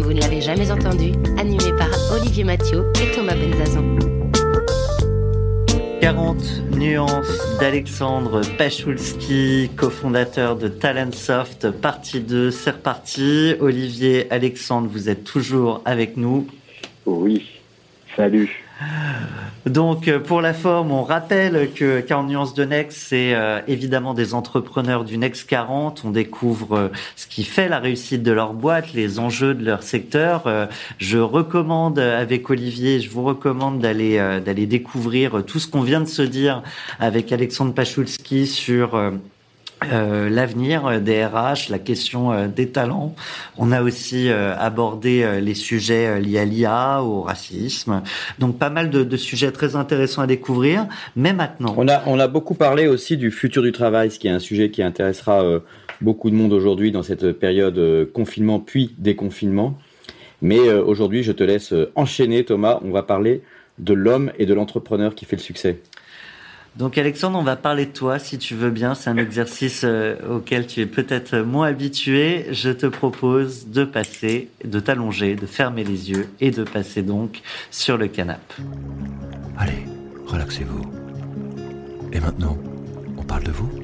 comme vous ne l'avez jamais entendu, animé par Olivier Mathieu et Thomas Benzazon. 40 nuances d'Alexandre Pachulski, cofondateur de Talentsoft, partie 2, c'est reparti. Olivier, Alexandre, vous êtes toujours avec nous. Oui, salut. Donc, euh, pour la forme, on rappelle que 40 nuances de Next, c'est euh, évidemment des entrepreneurs du Next 40. On découvre euh, ce qui fait la réussite de leur boîte, les enjeux de leur secteur. je recommande avec Olivier, je vous recommande d'aller d'aller découvrir tout ce qu'on vient de se dire avec Alexandre Pachulski sur euh, l'avenir des RH, la question euh, des talents. On a aussi euh, abordé les sujets liés à l'IA, au racisme. Donc pas mal de, de, sujets très intéressants à découvrir. Mais maintenant, on a on a beaucoup parlé aussi du futur du travail, ce qui est un sujet qui intéressera beaucoup de monde aujourd'hui dans cette période confinement puis déconfinement. Mais aujourd'hui, je te laisse enchaîner, Thomas. On va parler de l'homme et de l'entrepreneur qui fait le succès. Donc Alexandre, on va parler de toi si tu veux bien. C'est un exercice euh, auquel tu es peut-être moins habitué. Je te propose de passer, de t'allonger, de fermer les yeux et de passer donc sur le canapé. Allez, relaxez-vous. Et maintenant, on parle de vous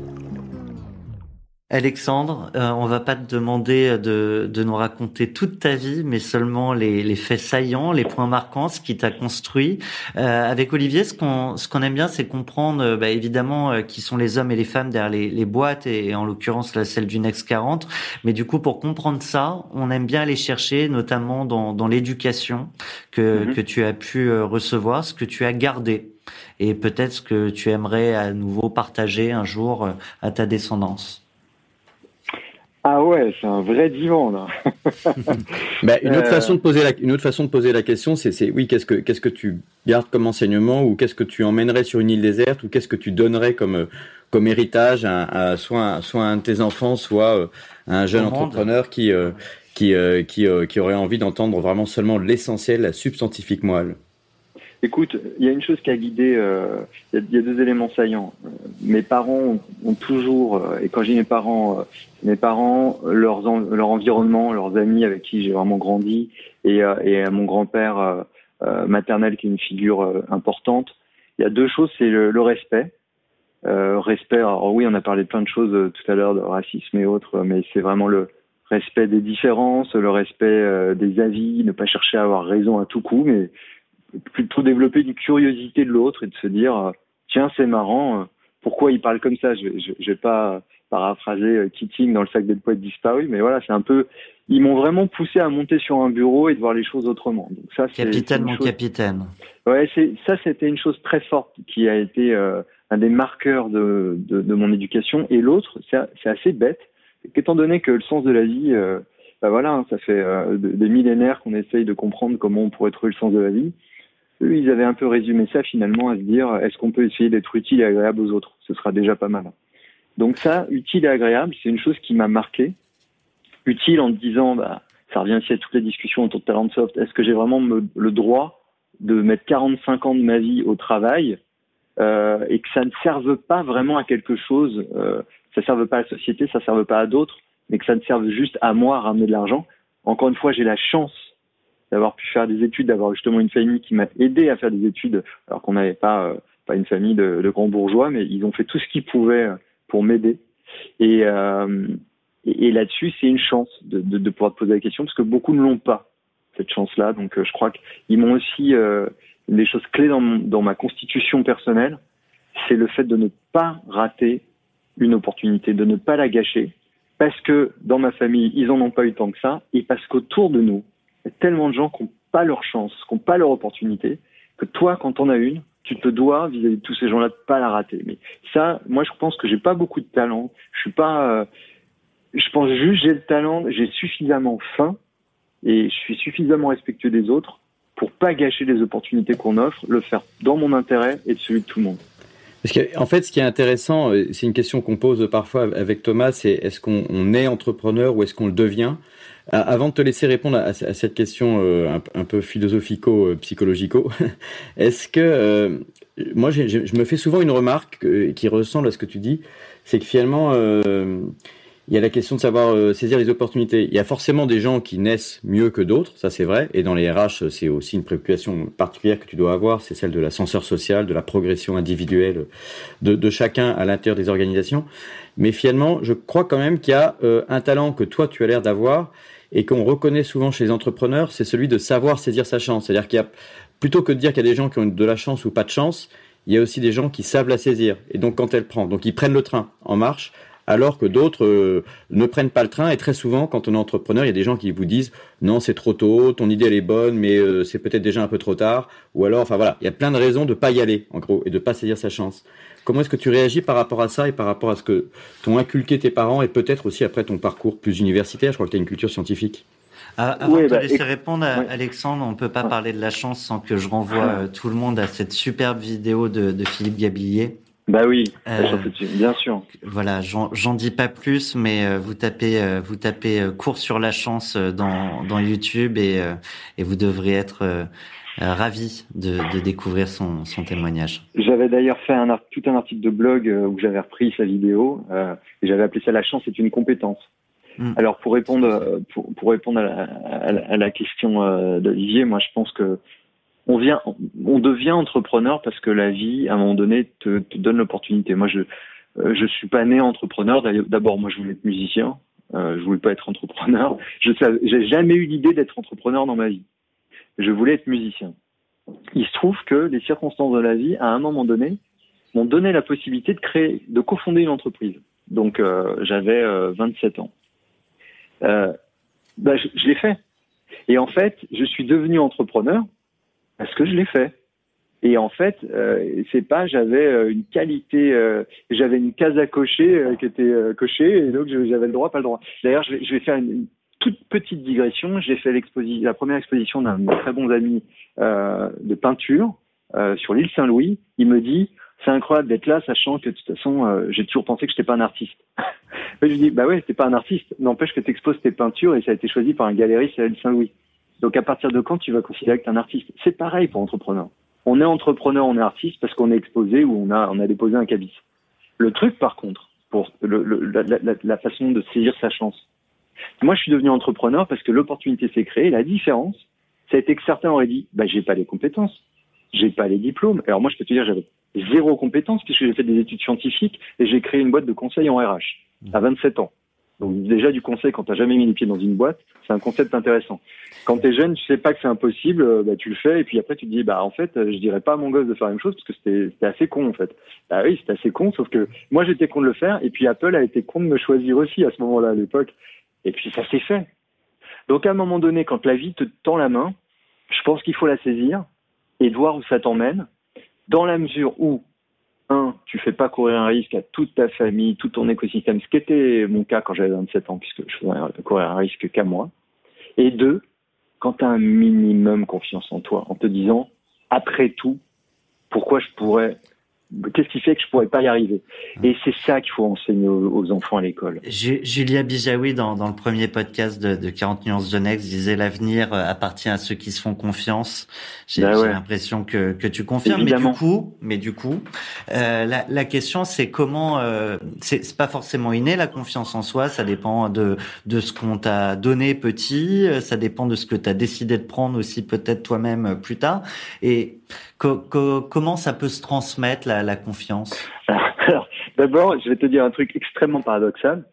Alexandre, euh, on va pas te demander de, de, nous raconter toute ta vie, mais seulement les, les faits saillants, les points marquants, ce qui t'a construit. Euh, avec Olivier, ce qu'on ce qu'on aime bien, c'est comprendre euh, bah, évidemment euh, qui sont les hommes et les femmes derrière les, les boîtes, et, en l'occurrence la celle du Next 40. Mais du coup, pour comprendre ça, on aime bien aller chercher, notamment dans, dans l'éducation que, mm-hmm. que tu as pu recevoir, ce que tu as gardé et peut-être ce que tu aimerais à nouveau partager un jour à ta descendance. Ah ouais, c'est un vrai divan là. bah, une autre euh. façon de poser la, une autre façon de poser la question, c'est, c'est oui, qu'est-ce que qu'est-ce que tu gardes comme enseignement ou qu'est-ce que tu emmènerais sur une île déserte ou qu'est-ce que tu donnerais comme comme héritage à, soit soit un de tes enfants, soit euh, un jeune entrepreneur qui euh, qui qui, qui aurait envie d'entendre vraiment seulement l'essentiel, la substantifique moelle. Écoute, il y a une chose qui a guidé, euh, il, y a, deux éléments saillants. Euh, mes parents ont, toujours, euh, et quand j'ai mes parents, mes parents, leur environnement, leurs amis avec qui j'ai vraiment grandi, et, et mon grand-père maternel qui est une figure importante. Il y a deux choses, c'est le, respect. respect, alors oui, on a parlé de plein de choses tout à l'heure, de racisme et autres, mais c'est vraiment le respect des différences, le respect des avis, ne pas chercher à avoir raison à tout coup, mais plutôt développer une curiosité de l'autre et de se dire euh, tiens c'est marrant euh, pourquoi il parle comme ça? Je, je, je vais pas paraphraser euh, Keating dans le sac des poètes disparus mais voilà c'est un peu ils m'ont vraiment poussé à monter sur un bureau et de voir les choses autrement. Donc ça capitaine mon capitaine. Ouais c'est ça c'était une chose très forte qui a été un des marqueurs de, de, de mon éducation. Et l'autre c'est assez bête étant donné que le sens de la vie bah voilà, hein, ça fait des millénaires qu'on essaye de comprendre comment on pourrait trouver le sens de la vie eux, ils avaient un peu résumé ça finalement à se dire est-ce qu'on peut essayer d'être utile et agréable aux autres? Ce sera déjà pas mal. Donc ça, utile et agréable, c'est une chose qui m'a marqué. Utile en disant, bah, ça revient aussi à toutes les discussions autour de Talentsoft. Est-ce que j'ai vraiment le droit de mettre 45 ans de ma vie au travail euh, et que ça ne serve pas vraiment à quelque chose, euh, ça ne serve pas à la société, ça ne serve pas à d'autres, mais que ça ne serve juste à moi à ramener de l'argent? Encore une fois, j'ai la chance d'avoir pu faire des études, d'avoir justement une famille qui m'a aidé à faire des études, alors qu'on n'avait pas, euh, pas une famille de, grands bourgeois, mais ils ont fait tout ce qu'ils pouvaient euh, pour m'aider. Et, euh, et, là-dessus, c'est une chance de, pouvoir te poser la question, parce que beaucoup ne l'ont pas, cette chance-là. Donc je crois qu'ils m'ont aussi, une des choses clés dans, dans ma constitution personnelle, c'est le fait de ne pas rater une opportunité, de ne pas la gâcher, parce que dans ma famille, ils en ont pas eu tant que ça, et parce qu'autour de nous, y a tellement de gens qui n'ont pas leur chance, qui n'ont pas leur opportunité, que toi, quand on as une, tu te dois vis-à-vis de tous ces gens-là de pas la rater. Mais ça, moi, je pense que j'ai pas beaucoup de talent. Je suis pas, euh, je pense juste j'ai le talent, j'ai suffisamment faim et je suis suffisamment respectueux des autres pour pas gâcher les opportunités qu'on offre, le faire dans mon intérêt et de celui de tout le monde. Que, en fait, ce qui est intéressant, euh, c'est une question qu'on pose parfois avec Thomas, c'est est-ce qu'on est entrepreneur ou est-ce qu'on le devient? Avant de te laisser répondre à, cette question euh, un, peu philosophico-psychologico, est-ce que euh, moi, je me fais souvent une remarque qui ressemble à ce que tu dis, c'est que finalement, il y a la question de savoir euh, saisir les opportunités. Il y a forcément des gens qui naissent mieux que d'autres, ça c'est vrai. Et dans les RH, c'est aussi une préoccupation particulière que tu dois avoir, c'est celle de l'ascenseur social, de la progression individuelle de, chacun à l'intérieur des organisations. Mais finalement, je crois quand même qu'il y a euh, un talent que toi tu as l'air d'avoir et qu'on reconnaît souvent chez les entrepreneurs, c'est celui de savoir saisir sa chance. C'est-à-dire qu'il y a plutôt que de dire qu'il y a des gens qui ont de la chance ou pas de chance, il y a aussi des gens qui savent la saisir. Et donc quand elle prend, donc ils prennent le train en marche alors que d'autres euh, ne prennent pas le train. Et très souvent, quand on est entrepreneur, il y a des gens qui vous disent non, c'est trop tôt, ton idée elle est bonne, mais euh, c'est peut-être déjà un peu trop tard. Ou alors, enfin voilà, il y a plein de raisons de pas y aller, en gros, et de pas saisir sa chance. Comment est-ce que tu réagis par rapport à ça et par rapport à ce que t'ont inculqué tes parents et peut-être aussi après ton parcours plus universitaire? Je crois que tu as une culture scientifique. Ah, avant de te bah, laisser répondre, Alexandre, on ne peut pas parler de la chance sans que je renvoie euh, tout le monde à cette superbe vidéo de, de Philippe Gabillier bah oui, euh, bien sûr. Voilà, j'en dis pas plus, mais euh, vous tapez, euh, vous tapez cours sur la chance dans, dans YouTube et, et vous devrez être ravi de, de, découvrir son, son témoignage. J'avais d'ailleurs fait un, tout un article de blog où j'avais repris sa vidéo et j'avais appelé ça La chance est une compétence. Hmm. Alors pour répondre pour, pour répondre à la, à la question d'Olivier, moi je pense que on vient, on devient entrepreneur parce que la vie, à un moment donné, te, te donne l'opportunité. Moi, je, euh, je suis pas né entrepreneur. D'abord, moi, je voulais être musicien. Euh, je voulais pas être entrepreneur. Je j'ai jamais eu l'idée d'être entrepreneur dans ma vie. Je voulais être musicien. Il se trouve que les circonstances de la vie, à un moment donné, m'ont donné la possibilité de créer, de cofonder une entreprise. Donc, euh, j'avais 27 euh, ans. Euh, bah, je, je l'ai fait. Et en fait, je suis devenu entrepreneur parce que je l'ai fait. Et en fait, euh, c'est pas j'avais euh, une qualité, euh, j'avais une case à cocher euh, qui était cochée et donc j'avais le droit, pas le droit. D'ailleurs, je vais, je vais faire une, toute petite digression. J'ai fait la première exposition d'un de mes très bons amis de peinture sur l'île Saint-Louis. Il me dit c'est incroyable d'être là, sachant que de toute façon, j'ai toujours pensé que j'étais pas un artiste. je lui dis bah ouais, t'es pas un artiste. N'empêche que tu exposes tes peintures et ça a été choisi par un galeriste à l'île Saint-Louis. Donc à partir de quand tu vas considérer que tu es un artiste? C'est pareil pour entrepreneur. On est entrepreneur, on est artiste parce qu'on est exposé ou on a, on a déposé un cabis. Le truc par contre, pour le, la, la, la, façon de saisir sa chance. Moi, je suis devenu entrepreneur parce que l'opportunité s'est créée. La différence, ça a été que certains auraient dit, bah, j'ai pas les compétences, j'ai pas les diplômes. Alors moi, je peux te dire, j'avais zéro compétence puisque j'ai fait des études scientifiques et j'ai créé une boîte de conseil en RH à 27 ans. Donc déjà du conseil quand tu n'as jamais mis les pieds dans une boîte, c'est un concept intéressant. Quand tu es jeune, tu sais pas que c'est impossible, euh, bah, tu le fais et puis après tu te dis bah en fait je dirais pas à mon gosse de faire la même chose parce que c'était assez con en fait. Bah oui c'était assez con sauf que moi j'étais con de le faire et puis Apple a été con de me choisir aussi à ce moment-là à l'époque et puis ça s'est fait. Donc à un moment donné quand la vie te tend la main, je pense qu'il faut la saisir et de voir où ça t'emmène dans la mesure où un, tu fais pas courir un risque à toute ta famille, tout ton écosystème, ce qui était mon cas quand j'avais 27 ans, puisque je faisais courir un risque qu'à moi. Et deux, quand tu as un minimum confiance en toi, en te disant, après tout, pourquoi je pourrais Qu'est-ce qui fait que je pourrais pas y arriver? Et c'est ça qu'il faut enseigner aux, enfants à l'école. Julia Bijawi, dans, dans le premier podcast de, de 40 nuances de Next, disait l'avenir euh, appartient à ceux qui se font confiance. J'ai bah l'impression que, que tu confirmes. Mais du coup, mais du coup, euh, la, la question c'est comment. Euh, c'est pas forcément inné la confiance en soi. Ça dépend de de ce qu'on t'a donné petit. Ça dépend de ce que tu as décidé de prendre aussi peut-être toi-même euh, plus tard. Et comment ça peut se transmettre la, la confiance? D'abord, je vais te dire un truc extrêmement paradoxal.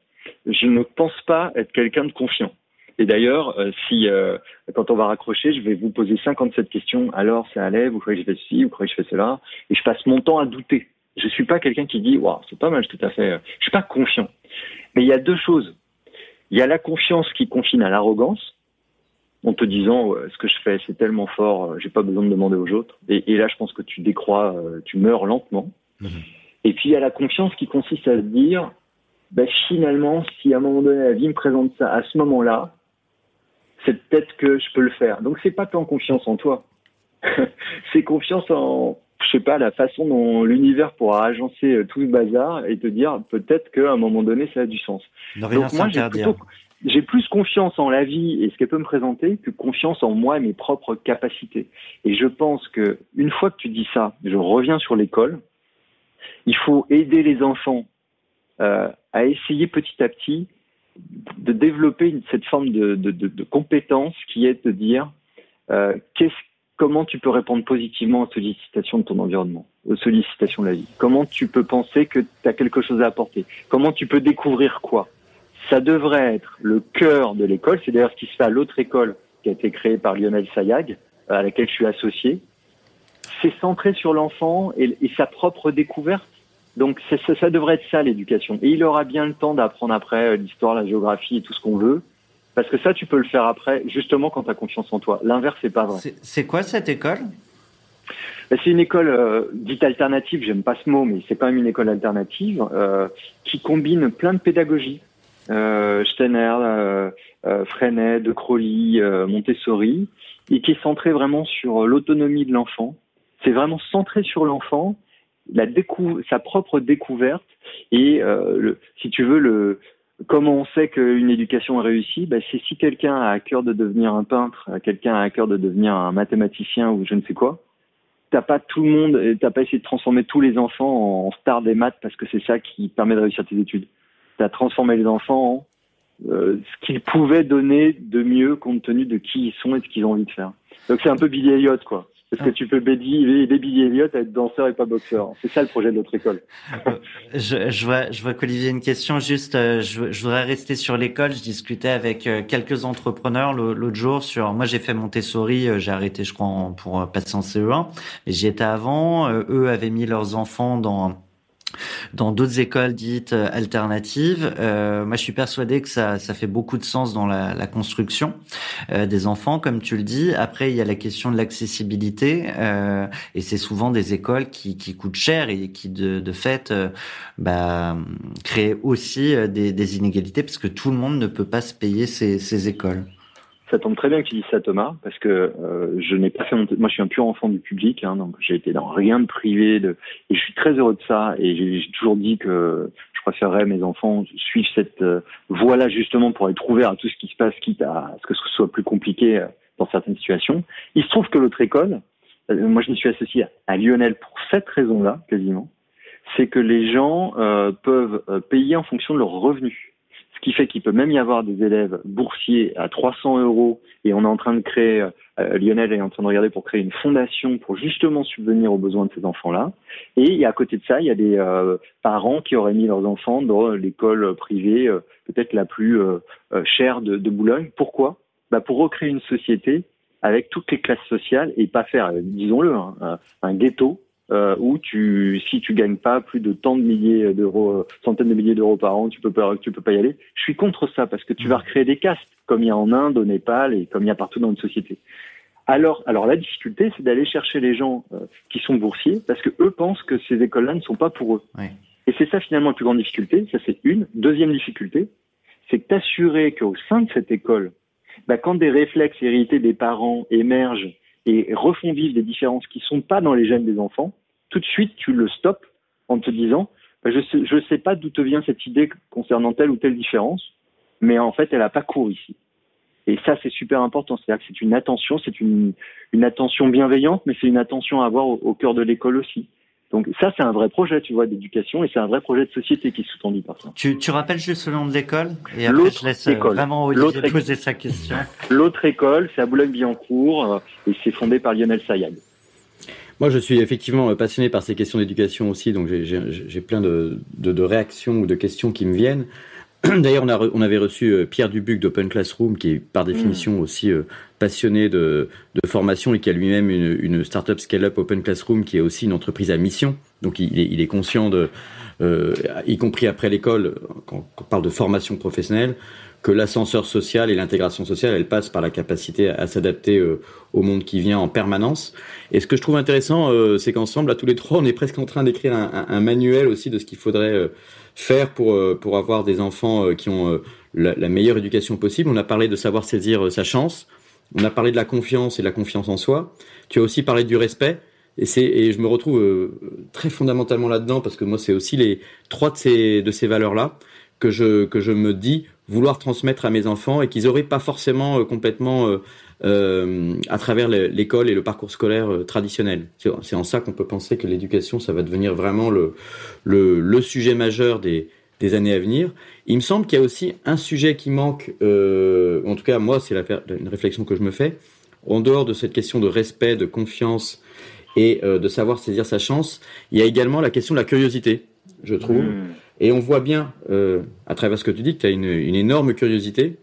Je ne pense pas être quelqu'un de confiant. Et d'ailleurs, euh, si euh, quand on va raccrocher, je vais vous poser 57 questions. Alors, ça allait Vous croyez que je fais ceci Vous croyez que je fais cela? Et je passe mon temps à douter. Je suis pas quelqu'un qui dit waouh, c'est pas mal, tout à fait. Je suis pas confiant. Mais il y a deux choses. Il y a la confiance qui confine à l'arrogance, en te disant ce que je fais c'est tellement fort, euh, j'ai pas besoin de demander aux autres. Et, et, là, je pense que tu décrois, euh, tu meurs lentement. Mhm. Et puis il y a la confiance qui consiste à se dire ben, finalement, si à un moment donné la vie me présente ça à ce moment-là, c'est peut-être que je peux le faire. Donc c'est pas tant confiance en toi, c'est confiance en, je sais pas, la façon dont l'univers pourra agencer euh, tout ce bazar et te dire peut-être qu'à un moment donné ça a du sens. Ne rien Donc moi j'ai plutôt, j'ai plus confiance en la vie et ce qu'elle peut me présenter que confiance en moi et mes propres capacités. Et je pense que une fois que tu dis ça, je reviens sur l'école. Il faut aider les enfants euh, à essayer petit à petit de développer cette forme de, compétence qui est de dire euh, comment tu peux répondre positivement aux sollicitations de ton environnement, aux sollicitations de la vie? Comment tu peux penser que tu as quelque chose à apporter? Comment tu peux découvrir quoi? Ça devrait être le cœur de l'école. C'est d'ailleurs ce qui se fait à l'autre école qui a été créée par Lionel Sayag, à laquelle je suis associé. C'est centré sur l'enfant et, et, sa propre découverte. Donc ça, ça devrait être ça l'éducation. Et il aura bien le temps d'apprendre après l'histoire, la géographie et tout ce qu'on veut. Parce que ça, tu peux le faire après, justement quand tu as confiance en toi. L'inverse, c'est pas vrai. C'est quoi cette école? C'est une école euh, dite alternative, j'aime pas ce mot, mais c'est quand même une école alternative euh, qui combine plein de pédagogies. Euh, Steiner, euh, euh, Freinet, De Crowley, euh, Montessori, et qui est centré vraiment sur l'autonomie de l'enfant. C'est vraiment centré sur l'enfant, la décou sa propre découverte et, le, si tu veux, le, comment on sait qu'une éducation est réussie? Ben, C'est si quelqu'un a à cœur de devenir un peintre, quelqu'un a à cœur de devenir un mathématicien ou je ne sais quoi. T'as pas tout le monde, t'as pas essayé de transformer tous les enfants en stars des maths parce que c'est ça qui permet de réussir tes études. T'as transformé les enfants en euh, ce qu'ils pouvaient donner de mieux compte tenu de qui ils sont et de ce qu'ils ont envie de faire. Donc c'est un peu Billy Elliot quoi. Parce que tu peux aider Billy Elliott à être danseur et pas boxeur. C'est ça le projet de notre école. je, je vois, je vois qu'Olivier a une question. Juste, je, je voudrais rester sur l'école. Je discutais avec quelques entrepreneurs l'autre jour sur. Moi, j'ai fait Montessori. J'ai arrêté, je crois, pour passer en CE1. Et j'y étais avant. Eux avaient mis leurs enfants dans dans d'autres écoles dites euh, alternatives. Euh, moi, je suis persuadé que ça, ça fait beaucoup de sens dans la, la construction euh, des enfants, comme tu le dis. Après, il y a la question de l'accessibilité, euh, et c'est souvent des écoles qui, qui coûtent cher et qui, de, de fait, euh, bah, créent aussi euh, des, des, inégalités parce que tout le monde ne peut pas se payer ces, ces écoles. Ça tombe très bien que tu dises ça, Thomas, parce que euh, je n'ai pas fait mon... Moi, je suis un pur enfant du public, hein, donc j'ai été dans rien de privé, de... et je suis très heureux de ça. Et j'ai toujours dit que je préférerais mes enfants suivre cette euh, voie-là justement pour être ouverts à tout ce qui se passe, quitte à ce que ce soit plus compliqué euh, dans certaines situations. Il se trouve que l'autre école, euh, moi, je me suis associé à Lionel pour cette raison-là, quasiment, c'est que les gens peuvent payer en fonction de leurs revenus qui fait qu'il peut même y avoir des élèves boursiers à 300 euros et on est en train de créer, euh, Lionel est en train de regarder pour créer une fondation pour justement subvenir aux besoins de ces enfants-là. Et à côté de ça, il y a des euh, parents qui auraient mis leurs enfants dans l'école privée euh, peut-être la plus euh, chère de, de, Boulogne. Pourquoi? Bah Pour recréer une société avec toutes les classes sociales et pas faire, disons-le, hein, un ghetto euh, où tu, si tu gagnes pas plus de tant de milliers d'euros, euh, centaines de milliers d'euros par an, tu peux pas, tu peux pas y aller. Je suis contre ça parce que tu vas recréer des castes, comme il y a en Inde, au Népal et comme il y a partout dans une société. Alors, alors la difficulté, c'est d'aller chercher les gens euh, qui sont boursiers parce que eux pensent que ces écoles-là ne sont pas pour eux. Oui. Et c'est ça finalement la plus grande difficulté. Ça c'est une. Deuxième difficulté, c'est que t'assurer qu'au sein de cette école, bah, quand des réflexes hérités des parents émergent et refont des différences qui sont pas dans les gènes des enfants, tout de suite tu le stops en te disant bah, je sais, sais pas d'où te vient cette idée concernant telle ou telle différence, mais en fait elle a pas cours ici. Et ça c'est super important, c'est-à-dire que c'est une attention, c'est une, attention bienveillante, mais c'est une attention à avoir au cœur de l'école aussi. Donc ça, c'est un vrai projet, tu vois, d'éducation et c'est un vrai projet de société qui est sous-tendu par ça. Tu, tu rappelles juste le nom de l'école et après je laisse école. vraiment Olivier poser sa question. L'autre école, c'est à Boulogne-Billancourt euh, et c'est fondé par Lionel Sayag. Moi, je suis effectivement passionné par ces questions d'éducation aussi, donc j'ai plein de, de, de, réactions ou de questions qui me viennent. D'ailleurs, on, a, on avait reçu Pierre Dubuc d'Open Classroom, qui est par définition mmh. aussi euh, passionné de, de, formation et qui a lui-même une, une startup scale-up Open Classroom, qui est aussi une entreprise à mission. Donc, il est, il est conscient de, euh, y compris après l'école, quand on parle de formation professionnelle, que l'ascenseur social et l'intégration sociale, elle passe par la capacité à, à s'adapter euh, au monde qui vient en permanence. Et ce que je trouve intéressant, euh, c'est qu'ensemble, à tous les trois, on est presque en train d'écrire un, un, un, manuel aussi de ce qu'il faudrait faire pour, pour avoir des enfants qui ont la, la, meilleure éducation possible. On a parlé de savoir saisir sa chance. On a parlé de la confiance et de la confiance en soi. Tu as aussi parlé du respect. Et, c'est, et je me retrouve euh, très fondamentalement là-dedans parce que moi, c'est aussi les trois de ces, de ces valeurs-là que je, que je me dis vouloir transmettre à mes enfants et qu'ils n'auraient pas forcément euh, complètement euh, euh, à travers l'école et le parcours scolaire traditionnel. C'est en ça qu'on peut penser que l'éducation, ça va devenir vraiment le, le, le sujet majeur des, des années à venir. Il me semble qu'il y a aussi un sujet qui manque, euh, en tout cas moi c'est une réflexion que je me fais, en dehors de cette question de respect, de confiance et euh, de savoir saisir sa chance, il y a également la question de la curiosité, je trouve. Hmm. Et on voit bien, euh, à travers ce que tu dis, que tu as une, une, énorme curiosité.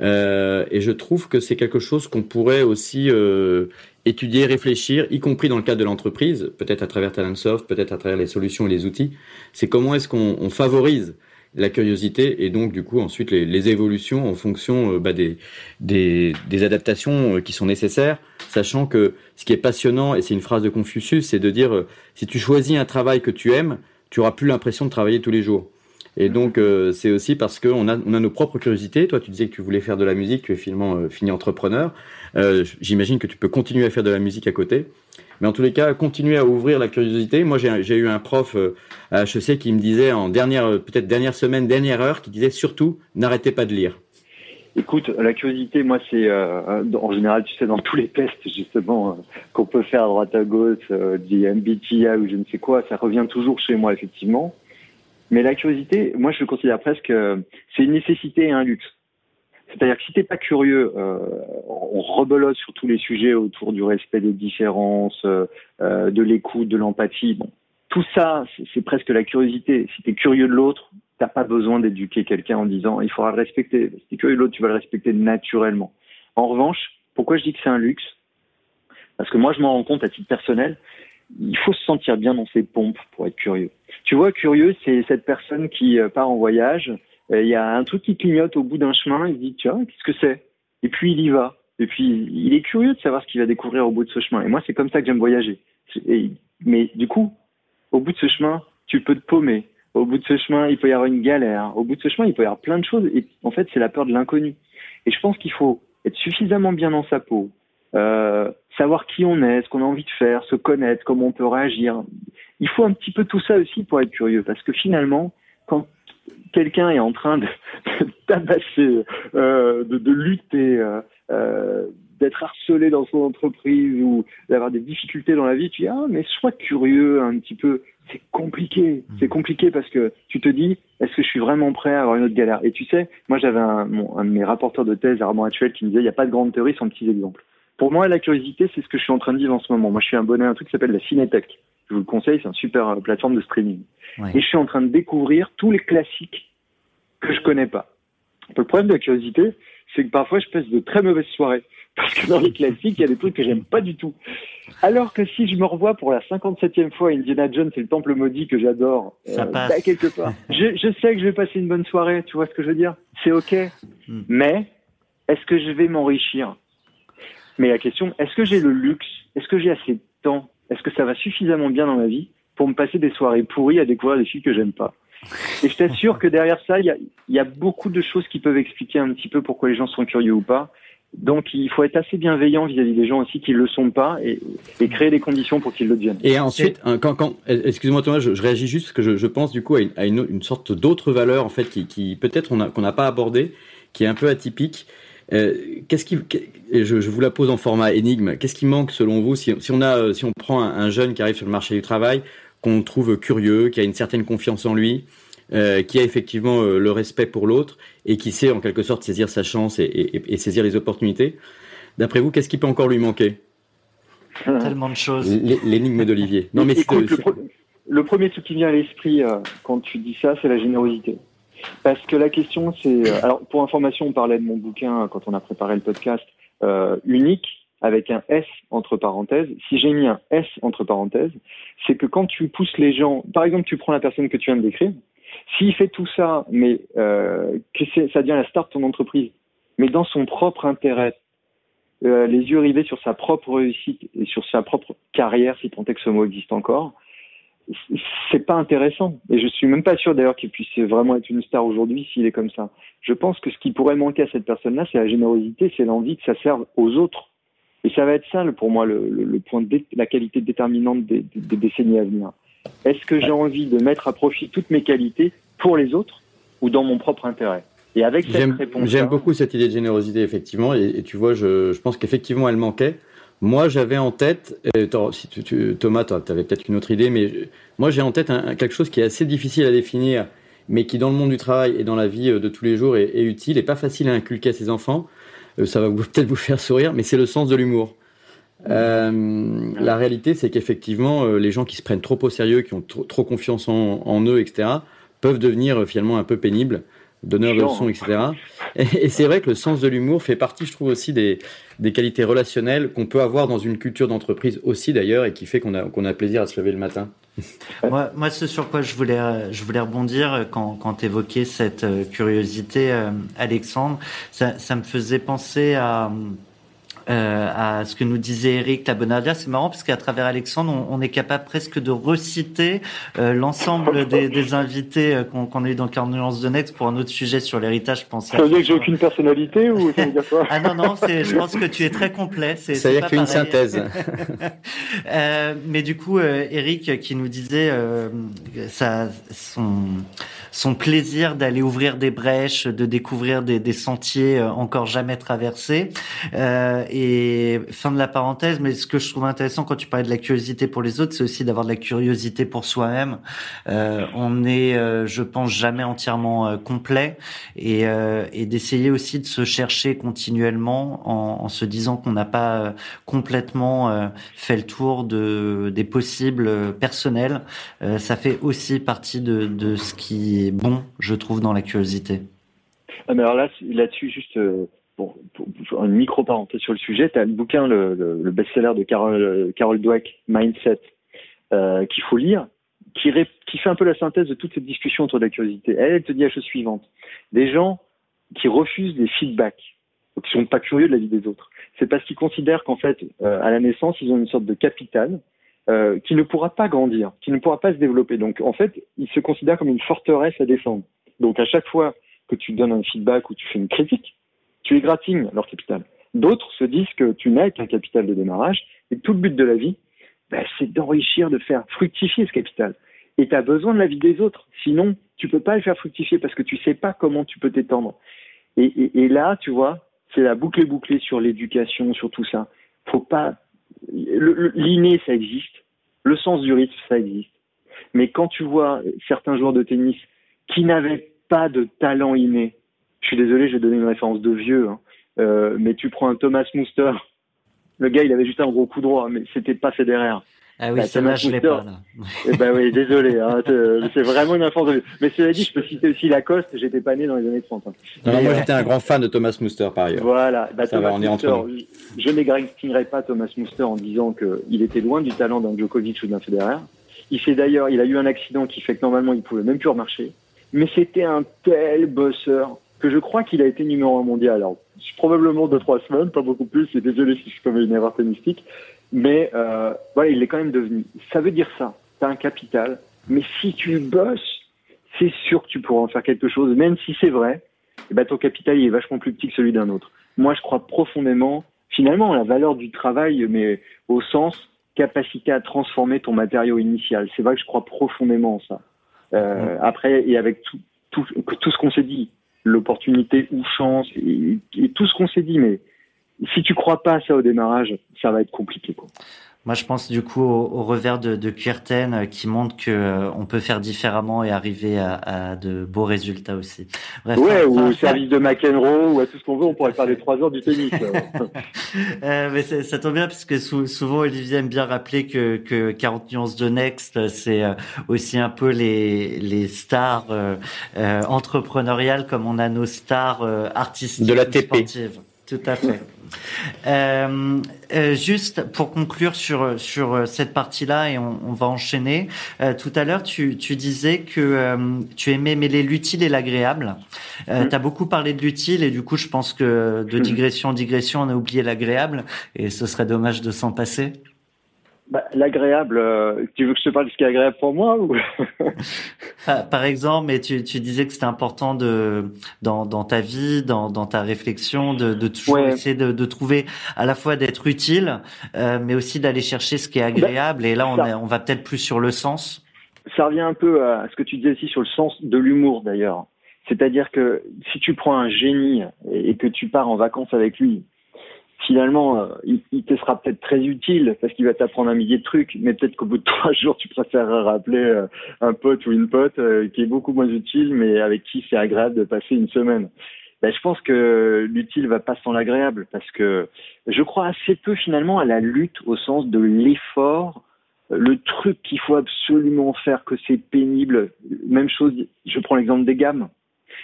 Euh, et je trouve que c'est quelque chose qu'on pourrait aussi euh, étudier, réfléchir, y compris dans le cadre de l'entreprise, peut-être à travers Talentsoft, peut-être à travers les solutions et les outils. C'est comment est-ce qu'on favorise la curiosité et donc du coup ensuite les, les évolutions en fonction euh, bah, des, des, des, adaptations euh, qui sont nécessaires, sachant que ce qui est passionnant, et c'est une phrase de Confucius, c'est de dire euh, si tu choisis un travail que tu aimes, tu auras plus l'impression de travailler tous les jours. Et donc, euh, c'est aussi parce qu'on a, on a nos propres curiosités. Toi, tu disais que tu voulais faire de la musique, tu es finalement euh, fini entrepreneur. Euh, J'imagine que tu peux continuer à faire de la musique à côté. Mais en tous les cas, continuer à ouvrir la curiosité. Moi, j'ai eu un prof euh, à HEC qui me disait en dernière, peut-être dernière semaine, dernière heure, qui disait surtout, n'arrêtez pas de lire. Écoute, la curiosité, moi, c'est en général, tu sais, dans tous les tests justement qu'on peut faire à droite à gauche, des MBTI ou je ne sais quoi, ça revient toujours chez moi effectivement. Mais la curiosité, moi, je le considère presque, euh, c'est une nécessité et un luxe. C'est-à-dire que si t'es pas curieux, euh, on rebelote sur tous les sujets autour du respect des différences, euh, de l'écoute, de l'empathie. Bon, tout ça, c'est presque la curiosité. Si tu es curieux de l'autre, t'as pas besoin d'éduquer quelqu'un en disant il faudra le respecter. Si tu es curieux de l'autre, tu vas le respecter naturellement. En revanche, pourquoi je dis que c'est un luxe? Parce que moi, je m'en rends compte à titre personnel, il faut se sentir bien dans ses pompes pour être curieux. Tu vois, curieux, c'est cette personne qui euh, part en voyage, euh, il y a un truc qui clignote au bout d'un chemin, il se dit, tiens, qu'est-ce que c'est? Et puis il y va. Et puis il est curieux de savoir ce qu'il va découvrir au bout de ce chemin. Et moi, c'est comme ça que j'aime voyager. mais du coup, au bout de ce chemin, tu peux te paumer. Au bout de ce chemin, il peut y avoir une galère. Au bout de ce chemin, il peut y avoir plein de choses. Et en fait, c'est la peur de l'inconnu. Et je pense qu'il faut être suffisamment bien dans sa peau, euh, savoir qui on est, ce qu'on a envie de faire, se connaître, comment on peut réagir. Il faut un petit peu tout ça aussi pour être curieux, parce que finalement, quand quelqu'un est en train de, de tabasser, euh, de, de, lutter, euh, euh, d'être harcelé dans son entreprise ou d'avoir des difficultés dans la vie, tu dis ah mais sois curieux un petit peu. C'est compliqué, mmh. c'est compliqué parce que tu te dis est-ce que je suis vraiment prêt à avoir une autre galère? Et tu sais, moi j'avais un, un, de mes rapporteurs de thèse, Armand Actuel, qui me disait il n'y a pas de grande théorie sans petits exemples. Pour moi, la curiosité, c'est ce que je suis en train de vivre en ce moment. Moi, je suis abonné à un truc qui s'appelle la Cinétech. Je vous le conseille, c'est une super euh, plateforme de streaming. Ouais. Et je suis en train de découvrir tous les classiques que je connais pas. Le problème de la curiosité, c'est que parfois, je passe de très mauvaises soirées. Parce que dans les classiques, il y a des trucs que j'aime pas du tout. Alors que si je me revois pour la 57e fois Indiana Jones et le Temple maudit que j'adore, ça euh, passe. Bah, quelque part, je, je, sais que je vais passer une bonne soirée. Tu vois ce que je veux dire? C'est ok. Mm. Mais est-ce que je vais m'enrichir? Mais la question, est-ce que j'ai le luxe? Est-ce que j'ai assez de temps? Est-ce que ça va suffisamment bien dans ma vie pour me passer des soirées pourries à découvrir des filles que j'aime pas Et je t'assure que derrière ça, il y a, beaucoup de choses qui peuvent expliquer un petit peu pourquoi les gens sont curieux ou pas. Donc il faut être assez bienveillant vis-à-vis des gens aussi qui ne le sont pas et, créer des conditions pour qu'ils le deviennent. Et ensuite, quand, quand excuse-moi Thomas, je, réagis juste parce que je, pense du coup à une, sorte d'autre valeur en fait qui, peut-être qu'on n'a pas abordé, qui est un peu atypique. Euh, qu'est-ce qui, je, je, vous la pose en format énigme. Qu'est-ce qui manque selon vous si, si, on a, si on prend un, un, jeune qui arrive sur le marché du travail, qu'on trouve curieux, qui a une certaine confiance en lui, euh, qui a effectivement euh, le respect pour l'autre et qui sait en quelque sorte saisir sa chance et, et, et saisir les opportunités. D'après vous, qu'est-ce qui peut encore lui manquer? Tellement de choses. L'énigme d'Olivier. Non, mais Écoute, le, pro le, premier truc qui vient à l'esprit euh, quand tu dis ça, c'est la générosité. Parce que la question, c'est... Euh, alors, pour information, on parlait de mon bouquin quand on a préparé le podcast, euh, unique, avec un S entre parenthèses. Si j'ai mis un S entre parenthèses, c'est que quand tu pousses les gens... Par exemple, tu prends la personne que tu viens de décrire, s'il fait tout ça, mais euh, que ça devient la star de ton entreprise, mais dans son propre intérêt, les yeux rivés sur sa propre réussite et sur sa propre carrière, si tant est que ce mot existe encore, c'est pas intéressant. Et je suis même pas sûr d'ailleurs qu'il puisse vraiment être une star aujourd'hui s'il est comme ça. Je pense que ce qui pourrait manquer à cette personne-là, c'est la générosité, c'est l'envie que ça serve aux autres. Et ça va être ça, pour moi, le, le, point de la qualité déterminante des, des, décennies à venir. Est-ce que j'ai envie de mettre à profit toutes mes qualités pour les autres ou dans mon propre intérêt? Et avec cette réponse, j'aime beaucoup cette idée de générosité, effectivement. Et, et tu vois, je, je pense qu'effectivement, elle manquait. Moi, j'avais en tête, si tu, Thomas, tu avais peut-être une autre idée, mais moi, j'ai en tête quelque chose qui est assez difficile à définir, mais qui, dans le monde du travail et dans la vie euh, de tous les jours, est, utile et pas facile à inculquer à ses enfants. Euh, ça va peut-être vous faire sourire, mais c'est le sens de l'humour. Euh, la réalité, c'est qu'effectivement, les gens qui se prennent trop au sérieux, qui ont trop, confiance en, en, eux, etc., peuvent devenir finalement un peu pénibles donneur de leçons, etc. Et, c'est vrai que le sens de l'humour fait partie, je trouve, aussi des, des qualités relationnelles qu'on peut avoir dans une culture d'entreprise aussi d'ailleurs, et qui fait qu'on a, qu'on a plaisir à se lever le matin. moi, moi, ce sur quoi je voulais, je voulais rebondir quand, quand tu évoquais cette euh, curiosité, euh, Alexandre, ça, ça me faisait penser à euh, à ce que nous disait Eric Labonardia. C'est marrant parce qu'à travers Alexandre, on, est capable presque de reciter euh, l'ensemble des, des, invités euh, qu'on a eu dans Carnuance de Next pour un autre sujet sur l'héritage. Ça veut dire que j'ai aucune personnalité ou ça veut dire quoi? Ah non, non, je pense que tu es très complet. C'est ça veut dire une synthèse. euh, mais du coup, euh, Eric qui nous disait ça, son son plaisir d'aller ouvrir des brèches, de découvrir des, des sentiers euh, encore jamais traversés. Euh, et fin de la parenthèse, mais ce que je trouve intéressant quand tu parlais de la curiosité pour les autres, c'est aussi d'avoir de la curiosité pour soi-même. Euh, on est, euh, je pense, jamais entièrement euh, complet et, et d'essayer aussi de se chercher continuellement en, en se disant qu'on n'a pas complètement fait le tour de, des possibles personnels. ça fait aussi partie de, de ce qui bon, je trouve, dans la curiosité. Ah, alors là, là-dessus, juste euh, pour, une micro-parenthèse sur le sujet, tu as le bouquin, le, best-seller de Carol, Carol Dweck, Mindset, euh, qu'il faut lire, qui, fait un peu la synthèse de toute cette discussion autour de la curiosité. Elle, te dit la chose suivante. Des gens qui refusent des feedbacks, qui sont pas curieux de la vie des autres, c'est parce qu'ils considèrent qu'en fait, euh, à la naissance, ils ont une sorte de capital euh, qui ne pourra pas grandir, qui ne pourra pas se développer. Donc en fait, il se considère comme une forteresse à défendre. Donc à chaque fois que tu donnes un feedback ou tu fais une critique, tu égratignes leur capital. D'autres se disent que tu n'as qu'un capital de démarrage et tout le but de la vie, ben, c'est d'enrichir, de faire fructifier ce capital. Et tu as besoin de la vie des autres. Sinon, tu peux pas le faire fructifier parce que tu sais pas comment tu peux t'étendre. Et, là, tu vois, c'est la boucle bouclée sur l'éducation, sur tout ça. Faut pas L'inné, ça existe. Le sens du rythme, ça existe. Mais quand tu vois certains joueurs de tennis qui n'avaient pas de talent inné, je suis désolé, je vais donner une référence de vieux, hein, euh, mais tu prends un Thomas Muster, le gars, il avait juste un gros coup droit, mais c'était pas Federer. Ah oui, ça bah, je l'ai pas, là. Eh ben oui, désolé, hein, c'est vraiment une enfance. Mais cela dit, je peux citer aussi Lacoste, j'étais pas né dans les années 30. Hein. Non, moi, j'étais un grand fan de Thomas Muster, par ailleurs. Voilà, bah, Thomas Muster, je n'égratignerai pas Thomas Muster en disant qu'il était loin du talent d'un Djokovic ou d'un Federer. Il fait d'ailleurs, il a eu un accident qui fait que normalement, il pouvait même plus remarcher. Mais c'était un tel bosseur que je crois qu'il a été numéro un mondial. Alors, probablement deux, trois semaines, pas beaucoup plus, et désolé si je commets une erreur tennistique. Mais euh, voilà, il est quand même devenu. Ça veut dire ça. Tu as un capital, mais si tu bosses, c'est sûr que tu pourras en faire quelque chose, même si c'est vrai. Eh ben, ton capital il est vachement plus petit que celui d'un autre. Moi, je crois profondément, finalement, la valeur du travail, mais au sens capacité à transformer ton matériau initial. C'est vrai que je crois profondément en ça. Euh, après, et avec tout, tout, tout ce qu'on s'est dit, l'opportunité ou chance, et, et tout ce qu'on s'est dit, mais si tu crois pas à ça au démarrage, ça va être compliqué. Quoi. Moi, je pense du coup au, revers de, de Kürten euh, qui montre que euh, on peut faire différemment et arriver à, à de beaux résultats aussi. Bref, ouais, ou au service de McEnroe ou à tout ce qu'on veut, on pourrait parler trois heures du tennis. euh, mais ça tombe bien parce que souvent Olivier aime bien rappeler que, que 40 nuances de Next, c'est euh, aussi un peu les, les stars euh, entrepreneuriales comme on a nos stars artistiques de la TP. sportives. Tout à fait. Euh, euh, juste pour conclure sur sur euh, cette partie-là et on, on va enchaîner. Euh, tout à l'heure, tu, tu disais que euh, tu aimais mêler l'utile et l'agréable. Euh, mm. Tu as beaucoup parlé de l'utile et du coup, je pense que de mm. digression en digression, on a oublié l'agréable et ce serait dommage de s'en passer. Bah, L'agréable, euh, tu veux que je te parle de ce qui est agréable pour moi ou? Ah, Par exemple, mais tu, tu disais que c'était important de dans, dans ta vie, dans, dans ta réflexion, de, de toujours essayer de, de, trouver à la fois d'être utile, euh, mais aussi d'aller chercher ce qui est agréable. et là, on, on va peut-être plus sur le sens. Ça revient un peu à ce que tu disais aussi sur le sens de l'humour d'ailleurs. C'est-à-dire que si tu prends un génie et que tu pars en vacances avec lui, finalement, euh, il, te sera peut-être très utile parce qu'il va t'apprendre un millier de trucs, mais peut-être qu'au bout de trois jours, tu préférerais rappeler euh, un pote ou une pote euh, qui est beaucoup moins utile, mais avec qui c'est agréable de passer une semaine. Ben, je pense que l'utile va pas sans l'agréable parce que je crois assez peu finalement à la lutte au sens de l'effort, le truc qu'il faut absolument faire, que c'est pénible. Même chose, je prends l'exemple des gammes.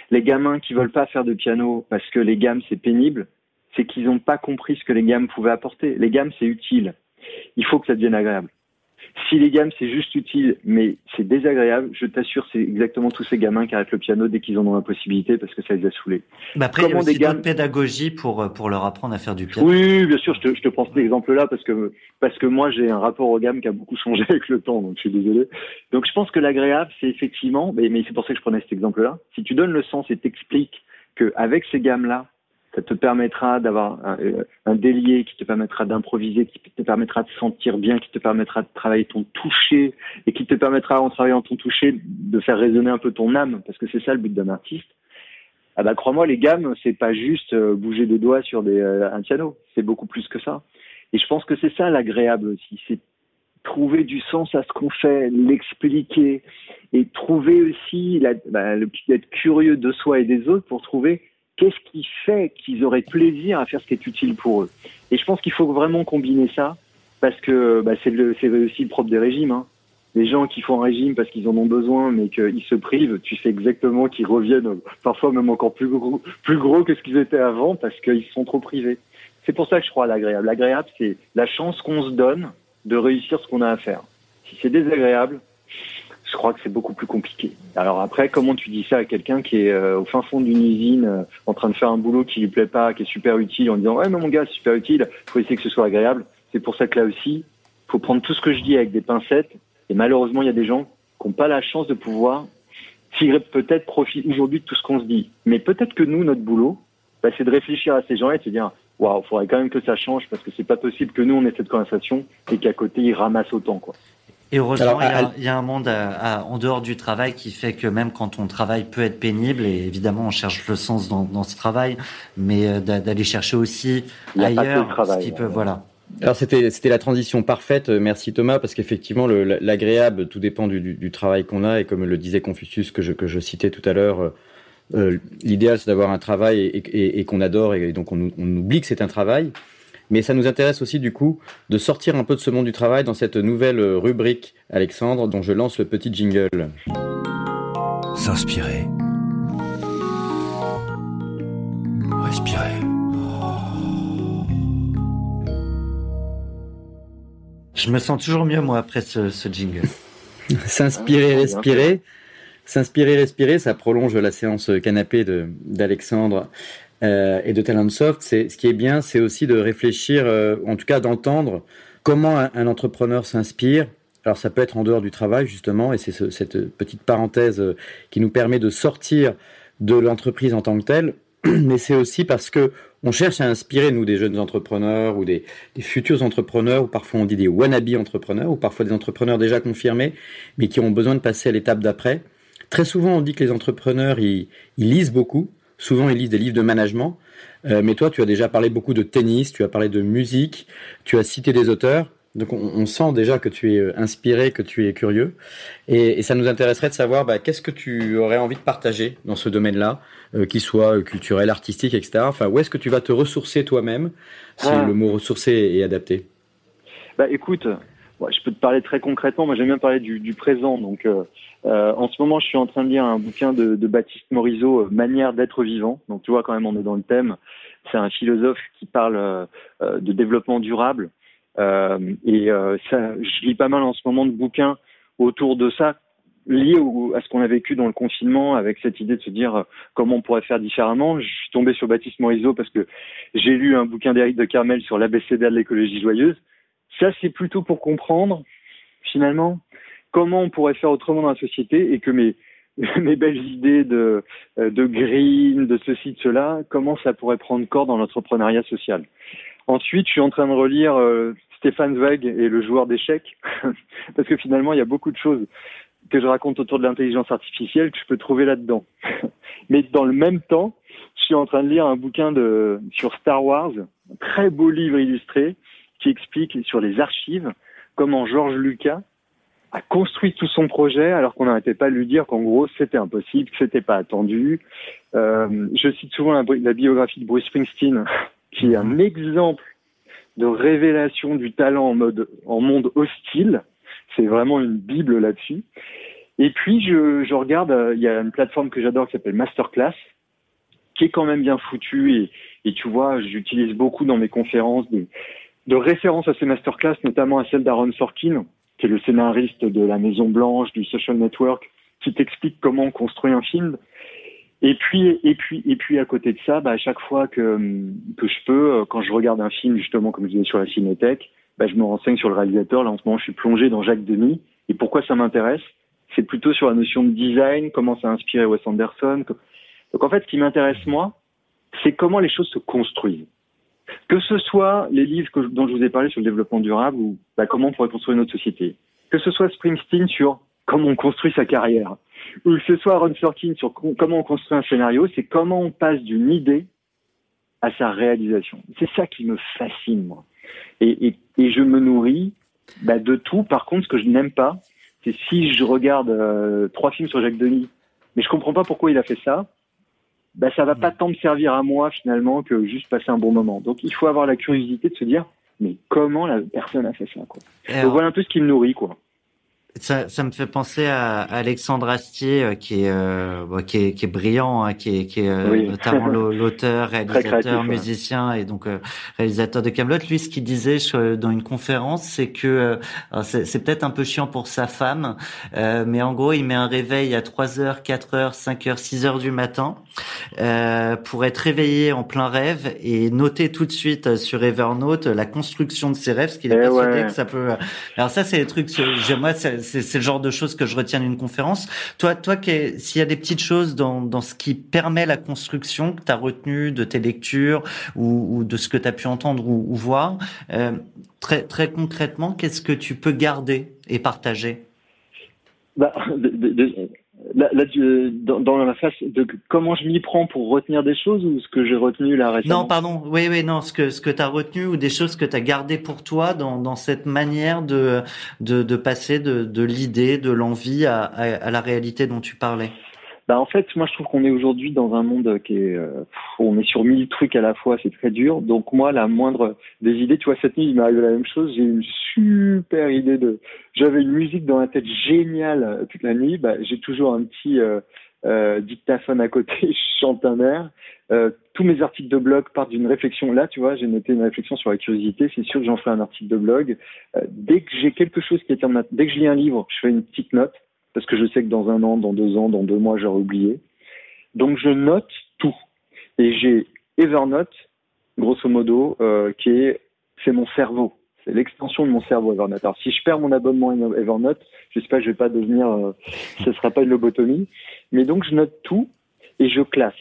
Les gamins qui veulent pas faire de piano parce que les gammes c'est pénible, c'est qu'ils n'ont pas compris ce que les gammes pouvaient apporter. Les gammes, c'est utile. Il faut que ça devienne agréable. Si les gammes, c'est juste utile, mais c'est désagréable, je t'assure, c'est exactement tous ces gamins qui arrêtent le piano dès qu'ils en ont la possibilité parce que ça les a saoulés. Mais après, il y a aussi gammes... pédagogie pour, euh, pour leur apprendre à faire du piano. Oui, bien sûr, je te, je te prends cet exemple-là parce que, parce que moi, j'ai un rapport aux gammes qui a beaucoup changé avec le temps, donc je suis désolé. Donc, je pense que l'agréable, c'est effectivement, mais, mais c'est pour ça que je prenais cet exemple-là. Si tu donnes le sens et t'expliques qu'avec ces gammes-là, ça te permettra d'avoir un, un, délié qui te permettra d'improviser, qui te permettra de sentir bien, qui te permettra de travailler ton toucher et qui te permettra en travaillant ton toucher de faire résonner un peu ton âme parce que c'est ça le but d'un artiste. Ah bah crois-moi les gammes c'est pas juste euh, bouger des doigts sur euh, un piano, c'est beaucoup plus que ça. Et je pense que c'est ça l'agréable aussi, c'est trouver du sens à ce qu'on fait, l'expliquer et trouver aussi la, bah, être curieux de soi et des autres pour trouver qu'est-ce qui fait qu'ils auraient plaisir à faire ce qui est utile pour eux Et je pense qu'il faut vraiment combiner ça, parce que bah, c'est aussi le propre des régimes. Hein. Les gens qui font un régime parce qu'ils en ont besoin, mais qu'ils se privent, tu sais exactement qu'ils reviennent parfois même encore plus gros, plus gros que ce qu'ils étaient avant, parce qu'ils se sont trop privés. C'est pour ça que je crois à l'agréable. L'agréable, c'est la chance qu'on se donne de réussir ce qu'on a à faire. Si c'est désagréable, je crois que c'est beaucoup plus compliqué. Alors après, comment tu dis ça à quelqu'un qui est euh, au fin fond d'une usine, euh, en train de faire un boulot qui lui plaît pas, qui est super utile, en disant ouais mais mon gars c'est super utile, faut essayer que ce soit agréable. C'est pour ça que là aussi, faut prendre tout ce que je dis avec des pincettes. Et malheureusement, il y a des gens qui n'ont pas la chance de pouvoir tirer peut-être profit aujourd'hui de tout ce qu'on se dit. Mais peut-être que nous, notre boulot, bah, c'est de réfléchir à ces gens et de se dire waouh, faudrait quand même que ça change parce que c'est pas possible que nous on ait cette conversation et qu'à côté ils ramassent autant quoi. Et heureusement, il, y a, un monde en dehors du travail qui fait que même quand on travaille peut être pénible, et évidemment on cherche le sens dans, dans ce travail, mais euh, d'aller chercher aussi ailleurs ce qui peut, voilà. Alors c'était c'était la transition parfaite, merci Thomas, parce qu'effectivement l'agréable tout dépend du, du, travail qu'on a et comme le disait Confucius que je que je citais tout à l'heure, euh, euh l'idéal c'est d'avoir un travail et, et, et qu'on adore et donc on, on oublie que c'est un travail. Mais ça nous intéresse aussi du coup de sortir un peu de ce monde du travail dans cette nouvelle rubrique, Alexandre, dont je lance le petit jingle. S'inspirer. Respirer. Je me sens toujours mieux moi après ce, jingle. S'inspirer, ah, respirer. S'inspirer, respirer, ça prolonge la séance canapé d'Alexandre euh, et de Talentsoft, c'est ce qui est bien, c'est aussi de réfléchir, euh, en tout cas d'entendre comment un, entrepreneur s'inspire. Alors ça peut être en dehors du travail justement, et c'est ce, cette petite parenthèse euh, qui nous permet de sortir de l'entreprise en tant que telle, mais c'est aussi parce que on cherche à inspirer nous des jeunes entrepreneurs ou des, des, futurs entrepreneurs, ou parfois on dit des wannabe entrepreneurs, ou parfois des entrepreneurs déjà confirmés, mais qui ont besoin de passer à l'étape d'après. Très souvent, on dit que les entrepreneurs, ils, ils lisent beaucoup, Souvent, ils lisent des livres de management. Euh, mais toi, tu as déjà parlé beaucoup de tennis, tu as parlé de musique, tu as cité des auteurs. Donc, on, sent déjà que tu es euh, inspiré, que tu es curieux. Et, ça nous intéresserait de savoir bah, qu'est-ce que tu aurais envie de partager dans ce domaine-là, euh, qu'il soit culturel, artistique, etc. Enfin, où est-ce que tu vas te ressourcer toi-même, si ah. le mot ressourcer est adapté? Bah, écoute, je peux te parler très concrètement. Moi, j'aime bien parler du, du présent. Donc, euh, euh, en ce moment, je suis en train de lire un bouquin de, Baptiste Morisot, euh, Manière d'être vivant. Donc, tu vois, quand même, on est dans le thème. C'est un philosophe qui parle euh, de développement durable. et ça, je lis pas mal en ce moment de bouquins autour de ça, lié à ce qu'on a vécu dans le confinement, avec cette idée de se dire comment on pourrait faire différemment. Je suis tombé sur Baptiste Morisot parce que j'ai lu un bouquin d'Éric de Carmel sur l'ABCD de l'écologie joyeuse ça, c'est plutôt pour comprendre, finalement, comment on pourrait faire autrement dans la société et que mes, mes belles idées de, de green, de ceci, de cela, comment ça pourrait prendre corps dans l'entrepreneuriat social. Ensuite, je suis en train de relire euh, Stéphane Zweig et le joueur d'échecs, parce que finalement, il y a beaucoup de choses que je raconte autour de l'intelligence artificielle que je peux trouver là-dedans. Mais dans le même temps, je suis en train de lire un bouquin de, sur Star Wars, un très beau livre illustré qui explique sur les archives comment Georges Lucas a construit tout son projet alors qu'on n'arrêtait pas de lui dire qu'en gros c'était impossible, que c'était pas attendu. Euh, je cite souvent la, la, biographie de Bruce Springsteen qui est un mhm. exemple de révélation du talent en mode en monde hostile. C'est vraiment une bible là-dessus. Et puis je, je regarde, euh, il y a une plateforme que j'adore qui s'appelle Masterclass, qui est quand même bien foutue et, et tu vois, j'utilise beaucoup dans mes conférences de, de références à ces masterclass, notamment à celle d'Aaron Sorkin, qui est le scénariste de La Maison Blanche, du Social Network, qui t'explique comment on construit un film. Et puis, et puis, et puis à côté de ça, bah, à chaque fois que, que je peux, euh, quand je regarde un film, justement, comme je disais sur la cinéthèque, bah, je me renseigne sur le réalisateur. Là, en ce moment, je suis plongé dans Jacques Demy. Et pourquoi ça m'intéresse? C'est plutôt sur la notion de design, comment ça a inspiré Wes Anderson. Donc, en fait, ce qui m'intéresse, moi, c'est comment les choses se construisent. Que ce soit les livres dont je vous ai parlé sur le développement durable ou bah, comment on pourrait construire notre société. Que ce soit Springsteen sur comment on construit sa carrière ou que ce soit Ron Sorkin sur comment on construit un scénario, c'est comment on passe d'une idée à sa réalisation. C'est ça qui me fascine, moi. Et je me nourris bah, de tout. Par contre, ce que je n'aime pas, c'est si je regarde euh, trois films sur Jacques Denis, mais je comprends pas pourquoi il a fait ça, bah, ça va pas tant me servir à moi finalement que juste passer un bon moment. Donc il faut avoir la curiosité de se dire, mais comment la personne a fait ça quoi? Donc voilà un peu ce qui me nourrit quoi. Ça, ça, me fait penser à Alexandre Astier, euh, qui est, euh, qui est, qui est brillant, hein, qui est, qui est euh, notamment l'auteur, réalisateur, musicien et donc réalisateur de Camelot. Lui, ce qu'il disait dans une conférence, c'est que c'est peut-être un peu chiant pour sa femme, mais en gros, il met un réveil à 3 heures, 4 heures, 5 heures, 6 heures du matin pour être réveillé en plein rêve et noter tout de suite sur Evernote la construction de ses rêves, ce qu'il est eh persuadé que ça peut. Alors ça, c'est des trucs. J'aimerais c'est le genre de choses que je retiens d'une conférence. Toi, toi, s'il y a des petites choses dans, dans ce qui permet la construction que tu as retenu de tes lectures ou, ou de ce que tu as pu entendre ou, voir, euh, très, très concrètement, qu'est-ce que tu peux garder et partager? Bah, Là, dans, la phase de comment je m'y prends pour retenir des choses ou ce que j'ai retenu là récemment Non, pardon. Oui, oui, non. Ce que ce que tu as retenu ou des choses que tu as gardées pour toi dans, dans cette manière de de, passer de, l'idée, de l'envie à, la réalité dont tu parlais. Bah en fait, moi je trouve qu'on est aujourd'hui dans un monde qui est, euh, on est sur mille trucs à la fois, c'est très dur. Donc moi, la moindre des idées, tu vois, cette nuit il m'est arrivé la même chose. J'ai une super idée de, j'avais une musique dans la tête géniale euh, toute la nuit. Bah, j'ai toujours un petit euh, euh, dictaphone à côté, je chante un air. Euh, tous mes articles de blog partent d'une réflexion. Là, tu vois, j'ai noté une réflexion sur la curiosité. C'est sûr que j'en ferai un article de blog. Euh, dès que j'ai quelque chose qui est en dès que je lis un livre, je fais une petite note parce que je sais que dans un an, dans deux ans, dans deux mois, j'aurai oublié. Donc je note tout. Et j'ai Evernote, grosso modo, euh, qui est c'est mon cerveau. C'est l'extension de mon cerveau Evernote. Alors si je perds mon abonnement Evernote, j'espère que je vais pas devenir, euh, ce sera pas une lobotomie. Mais donc je note tout et je classe.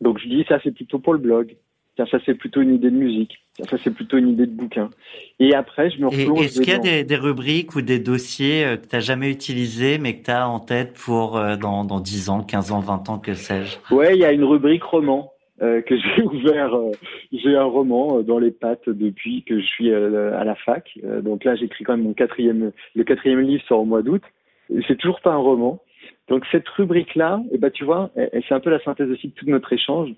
Donc je dis ça c'est plutôt pour le blog, Tiens, ça c'est plutôt une idée de musique. Tiens, ça c'est plutôt une idée de bouquin. Et après, je me replonge. Est-ce qu'il y a des, des, rubriques ou des dossiers euh, que tu n'as jamais utilisés, mais que tu as en tête pour euh, dans, dans 10 ans, 15 ans, 20 ans, que sais-je? Ouais, il y a une rubrique roman. Euh, que j'ai ouvert, euh, j'ai un roman dans les pattes depuis que je suis à la fac. donc là, j'écris quand même mon quatrième, le quatrième livre sort au mois d'août. C'est toujours pas un roman. Donc cette rubrique-là, eh ben tu vois, c'est un peu la synthèse aussi de tout notre échange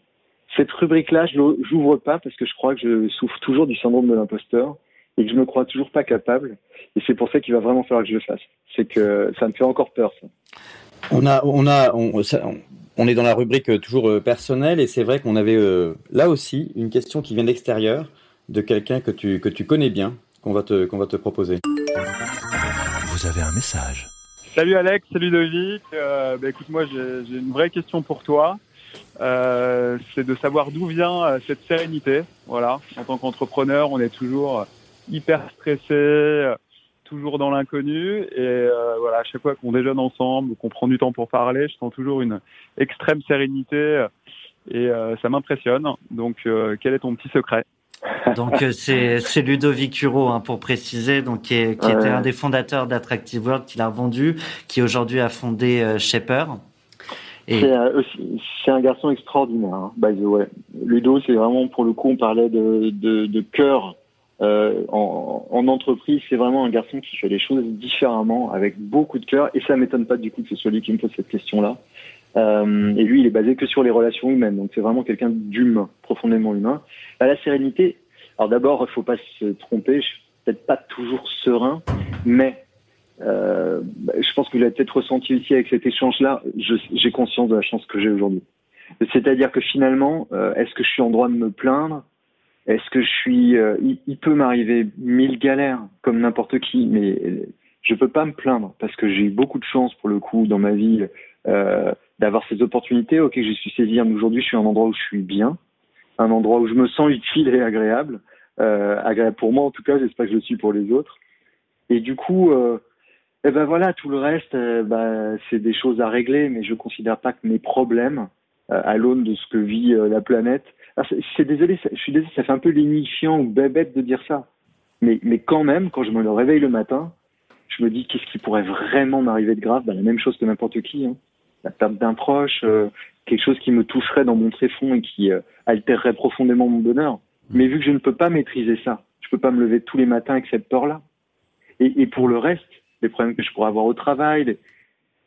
cette rubrique-là, je l'ouvre pas parce que je crois que je souffre toujours du syndrome de l'imposteur et que je me crois toujours pas capable. Et c'est pour ça qu'il va vraiment falloir que je le fasse. C'est que ça me fait encore peur, ça. On a, on a, on, est dans la rubrique euh, toujours euh, personnelle et c'est vrai qu'on avait euh, là aussi une question qui vient d'extérieur de quelqu'un que tu, que tu connais bien, qu'on va te, qu'on va te proposer. Vous avez un message. Salut Alex, salut Logic. bah écoute, moi j'ai une vraie question pour toi. Euh, c'est de savoir d'où vient euh, cette sérénité. Voilà, en tant qu'entrepreneur, on est toujours hyper stressé, toujours dans l'inconnu. Et voilà, à chaque fois qu'on déjeune ensemble, qu'on prend du temps pour parler, je sens toujours une extrême sérénité et ça m'impressionne. Donc, quel est ton petit secret? Donc euh, c'est Ludovic Huro hein, pour préciser, donc qui, était un des fondateurs d'Attractive World, qui l'a revendu, qui aujourd'hui a fondé euh, Shaper. Euh, c'est un garçon extraordinaire, hein, by the way. Ludo, c'est vraiment pour le coup, on parlait de, de, de cœur en, en, entreprise. C'est vraiment un garçon qui fait les choses différemment, avec beaucoup de cœur. Et ça m'étonne pas du coup que ce soit lui qui me pose cette question-là. Euh, et lui, il est basé que sur les relations humaines. Donc c'est vraiment quelqu'un d'humain, profondément humain. Bah, la sérénité, alors d'abord, il faut pas se tromper. Je suis peut-être pas toujours serein, mais euh, je pense que vous l'avez peut-être ressenti ici avec cet échange-là. J'ai conscience de la chance que j'ai aujourd'hui. C'est-à-dire que finalement, euh, est-ce que je suis en droit de me plaindre? Est-ce que je suis euh, il, peut m'arriver mille galères comme n'importe qui, mais je peux pas me plaindre parce que j'ai eu beaucoup de chance pour le coup dans ma vie. Euh, d'avoir ces opportunités. Ok, je suis saisi. Aujourd'hui, je suis un endroit où je suis bien, un endroit où je me sens utile et agréable, euh, agréable pour moi en tout cas. J'espère que je le suis pour les autres. Et du coup, euh, eh ben voilà, tout le reste, euh, bah, c'est des choses à régler, mais je considère pas que mes problèmes, euh, à l'aune de ce que vit euh, la planète, je suis désolé, ça fait un peu lénifiant ou bébête de dire ça, mais quand même, quand je me réveille le matin, je me dis qu'est-ce qui pourrait vraiment m'arriver de grave, bah, la même chose que n'importe qui. Hein la perte d'un proche, quelque chose qui me toucherait dans mon tréfonds et qui altérerait profondément mon bonheur. Mais vu que je ne peux pas maîtriser ça, je peux pas me lever tous les matins avec cette peur-là. Et, et, pour le reste, les problèmes que je pourrais avoir au travail, les...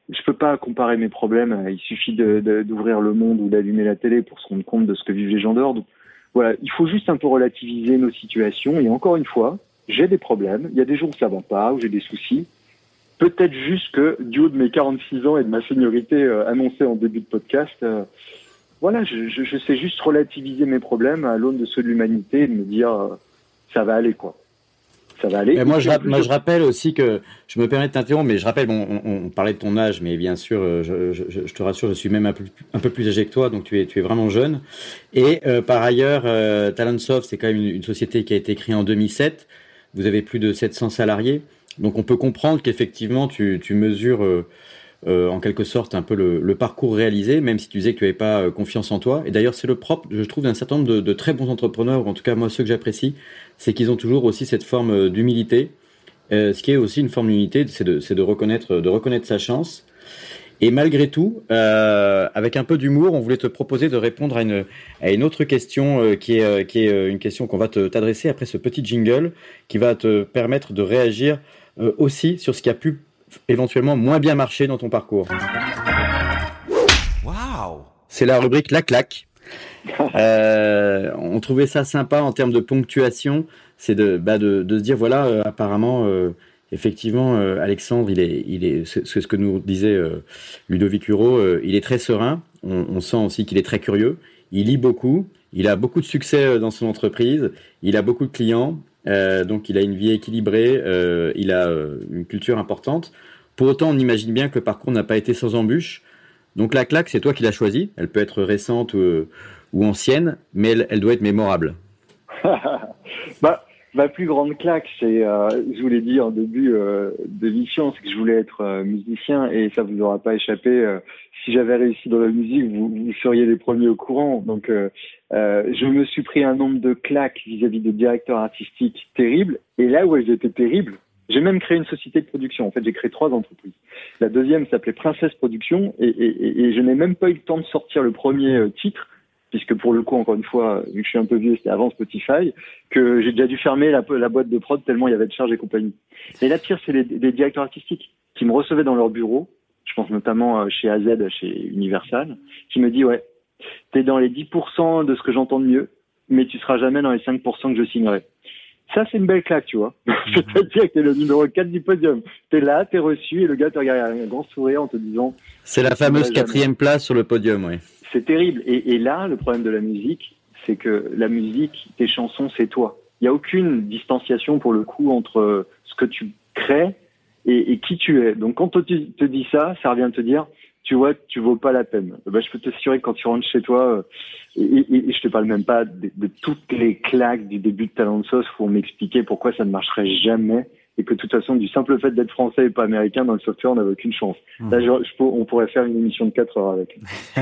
je peux pas comparer mes problèmes. Il suffit d'ouvrir le monde ou d'allumer la télé pour se rendre compte de ce que vivent les gens dehors. Donc, voilà, il faut juste un peu relativiser nos situations. Et encore une fois, j'ai des problèmes. Il y a des jours où ça va pas, où j'ai des soucis. Peut-être juste que, du haut de mes 46 ans et de ma seniorité euh, annoncée en début de podcast, euh, voilà, je, sais juste relativiser mes problèmes à l'aune de ceux de l'humanité et de me dire, euh, ça va aller, quoi. Ça va aller. Moi, je, moi, je rappelle aussi que, je me permets de t'interrompre, mais je rappelle, bon, on, on, parlait de ton âge, mais bien sûr, je, je, je, te rassure, je suis même un peu, un peu plus âgé que toi, donc tu es, tu es vraiment jeune. Et euh, par ailleurs, euh, Talentsoft, c'est quand même une, une, société qui a été créée en 2007. Vous avez plus de 700 salariés. Donc on peut comprendre qu'effectivement tu, tu mesures euh, euh, en quelque sorte un peu le, parcours réalisé, même si tu disais que tu n'avais pas euh, confiance en toi. Et d'ailleurs c'est le propre, je trouve, d'un certain nombre de, très bons entrepreneurs, ou en tout cas moi ceux que j'apprécie, c'est qu'ils ont toujours aussi cette forme euh, d'humilité. Ce qui est aussi une forme d'humilité, c'est de, reconnaître, sa chance. Et malgré tout, avec un peu d'humour, on voulait te proposer de répondre à une, autre question qui, est, qui est une question qu'on va t'adresser après ce petit jingle qui va te permettre de réagir aussi sur ce qui a pu éventuellement moins bien marcher dans ton parcours. Waouh C'est la rubrique La claque. Euh, on trouvait ça sympa en termes de ponctuation, c'est de, bah de, de, se dire voilà, euh, apparemment, euh, effectivement, Alexandre, il est, il est, c'est ce que nous disait Ludovic Huro, il est très serein. On, on sent aussi qu'il est très curieux. Il lit beaucoup. Il a beaucoup de succès dans son entreprise. Il a beaucoup de clients. Euh, donc il a une vie équilibrée, euh, il a euh, une culture importante. Pour autant, on imagine bien que le parcours n'a pas été sans embûches. Donc la claque, c'est toi qui l'as choisie. Elle peut être récente ou, ancienne, mais elle, doit être mémorable. bah, ma plus grande claque, c'est, je vous l'ai dit en début euh, d'émission, c'est que je voulais être musicien et ça vous aura pas échappé. Euh, si j'avais réussi dans la musique, vous, vous, seriez les premiers au courant. Donc, euh, euh, je me suis pris un nombre de claques vis-à-vis de directeurs artistiques terribles. Et là où elles étaient terribles, j'ai même créé une société de production. En fait, j'ai créé trois entreprises. La deuxième s'appelait Princesse Production et, et, et je n'ai même pas eu le temps de sortir le premier titre puisque pour le coup, encore une fois, vu que je suis un peu vieux, c'était avant Spotify, que j'ai déjà dû fermer la, la, boîte de prod tellement il y avait de charges et compagnie. Et la pire, c'est les, les, directeurs artistiques qui me recevaient dans leur bureau, je pense notamment chez AZ, chez Universal, qui me dit, ouais, t'es dans les 10% de ce que j'entends de mieux, mais tu seras jamais dans les 5% que je signerai. Ça, c'est une belle claque, tu vois. C'est-à-dire que t'es le numéro 4 du podium. T'es là, t'es reçu, et le gars te regarde avec un grand sourire en te disant... C'est la fameuse quatrième place sur le podium, oui. C'est terrible. Et, et, là, le problème de la musique, c'est que la musique, tes chansons, c'est toi. Il n'y a aucune distanciation pour le coup entre ce que tu crées et, et, qui tu es. Donc quand tu te dis ça, ça revient à te dire, tu vois, tu vaux pas la peine. Bah, je peux t'assurer que quand tu rentres chez toi, euh, et, et, je te parle même pas de, de, toutes les claques du début de Talent Sauce pour m'expliquer pourquoi ça ne marcherait jamais et que de toute façon, du simple fait d'être français et pas américain dans le software, on n'avait aucune chance. Mmh. Là, je, on pourrait faire une émission de 4 heures avec.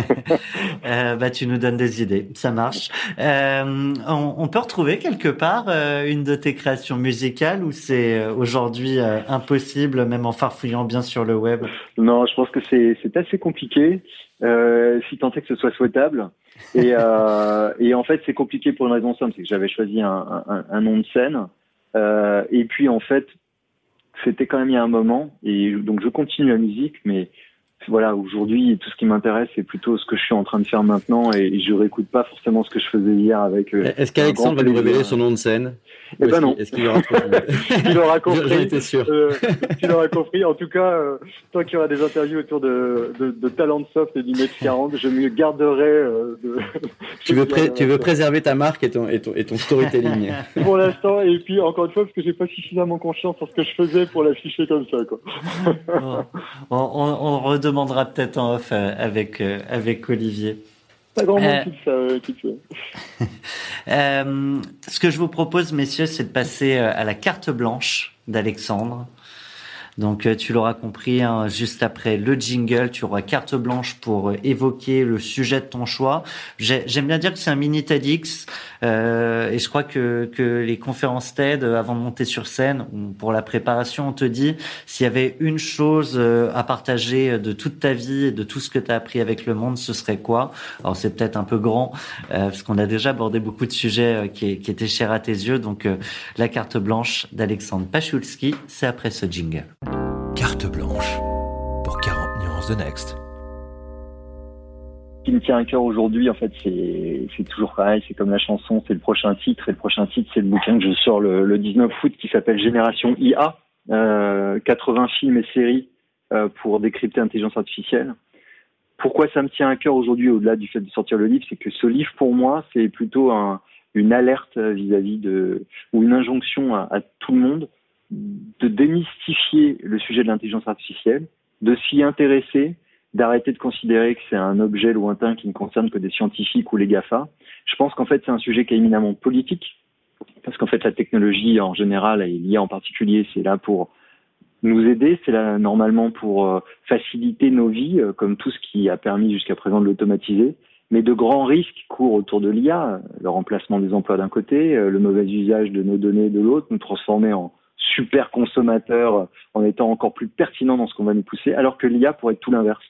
euh, bah, tu nous donnes des idées, ça marche. Euh, on, on, peut retrouver quelque part euh, une de tes créations musicales ou c'est aujourd'hui impossible, même en farfouillant bien sur le web? Non, je pense que c'est assez compliqué, si tant est que ce soit souhaitable. Et, et en fait, c'est compliqué pour une raison simple, c'est que j'avais choisi un, un, un, nom de scène. Euh, et puis en fait, c'était quand même il y a un moment. Et donc je continue la musique, mais voilà, aujourd'hui, tout ce qui m'intéresse, c'est plutôt ce que je suis en train de faire maintenant et je réécoute pas forcément ce que je faisais hier avec. Euh, Est-ce qu'Alexandre va nous révéler son nom de scène Eh ben non. Est-ce qu'il aura Il aura compris. J'en étais sûr. Euh, il aura compris. En tout cas, euh, tant qu'il y aura des interviews autour de, de, de Talent Soft et du Mètre 40, je me garderai euh, de. tu veux, pré tu veux préserver ta marque et ton, et ton, et ton storytelling. pour l'instant, et puis encore une fois, parce que j'ai pas suffisamment confiance en ce que je faisais pour l'afficher comme ça, quoi. on, on, on redemandera peut-être en off euh, avec, euh, avec Olivier. Pas grand monde euh, qui le euh, ce que je vous propose, messieurs, c'est de passer à la carte blanche d'Alexandre. Donc tu l'auras compris, hein, juste après le jingle, tu auras carte blanche pour évoquer le sujet de ton choix. J'aime bien dire que c'est un mini TEDx. Euh, et je crois que, que les conférences TED, avant de monter sur scène, pour la préparation, on te dit s'il y avait une chose euh, à partager de toute ta vie et de tout ce que tu as appris avec le monde, ce serait quoi? Alors c'est peut-être un peu grand, euh, parce qu'on a déjà abordé beaucoup de sujets euh, qui, qui, étaient chers à tes yeux. Donc la carte blanche d'Alexandre Pachulski, c'est après ce jingle. Carte blanche pour 40 nuances de Next qui me tient à cœur aujourd'hui, en fait, c'est toujours pareil. C'est comme la chanson, c'est le prochain titre. Et le prochain titre, c'est le bouquin que je sors le, le 19 août qui s'appelle Génération IA, euh, 80 films et séries euh, pour décrypter l'intelligence artificielle. Pourquoi ça me tient à cœur aujourd'hui, au-delà du fait de sortir le livre, c'est que ce livre, pour moi, c'est plutôt un, une alerte vis-à-vis de, ou une injonction à tout le monde de démystifier le sujet de l'intelligence artificielle, de s'y intéresser, d'arrêter de considérer que c'est un objet lointain qui ne concerne que des scientifiques ou les GAFA. Je pense qu'en fait, c'est un sujet qui est éminemment politique, parce qu'en fait, la technologie en général, et l'IA en particulier, c'est là pour nous aider, c'est là normalement pour euh, faciliter nos vies, euh, comme tout ce qui a permis jusqu'à présent de l'automatiser. Mais de grands risques courent autour de l'IA, le remplacement des emplois d'un côté, euh, le mauvais usage de nos données de l'autre, nous transformer en super consommateurs en étant encore plus pertinents dans ce qu'on va nous pousser, alors que l'IA pourrait être tout l'inverse.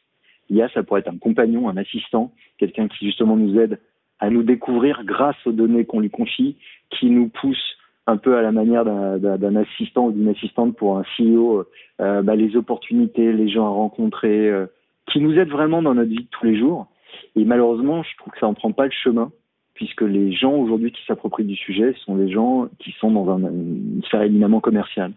L'IA, ça pourrait être un compagnon, un assistant, quelqu'un qui justement nous aide à nous découvrir grâce aux données qu'on lui confie, qui nous pousse un peu à la manière d'un assistant ou d'une assistante pour un CEO, euh, bah, les opportunités, les gens à rencontrer, euh, qui nous aident vraiment dans notre vie de tous les jours. Et malheureusement, je trouve que ça en prend pas le chemin, puisque les gens aujourd'hui qui s'approprient du sujet sont les gens qui sont dans un, une sphère éminemment commerciale.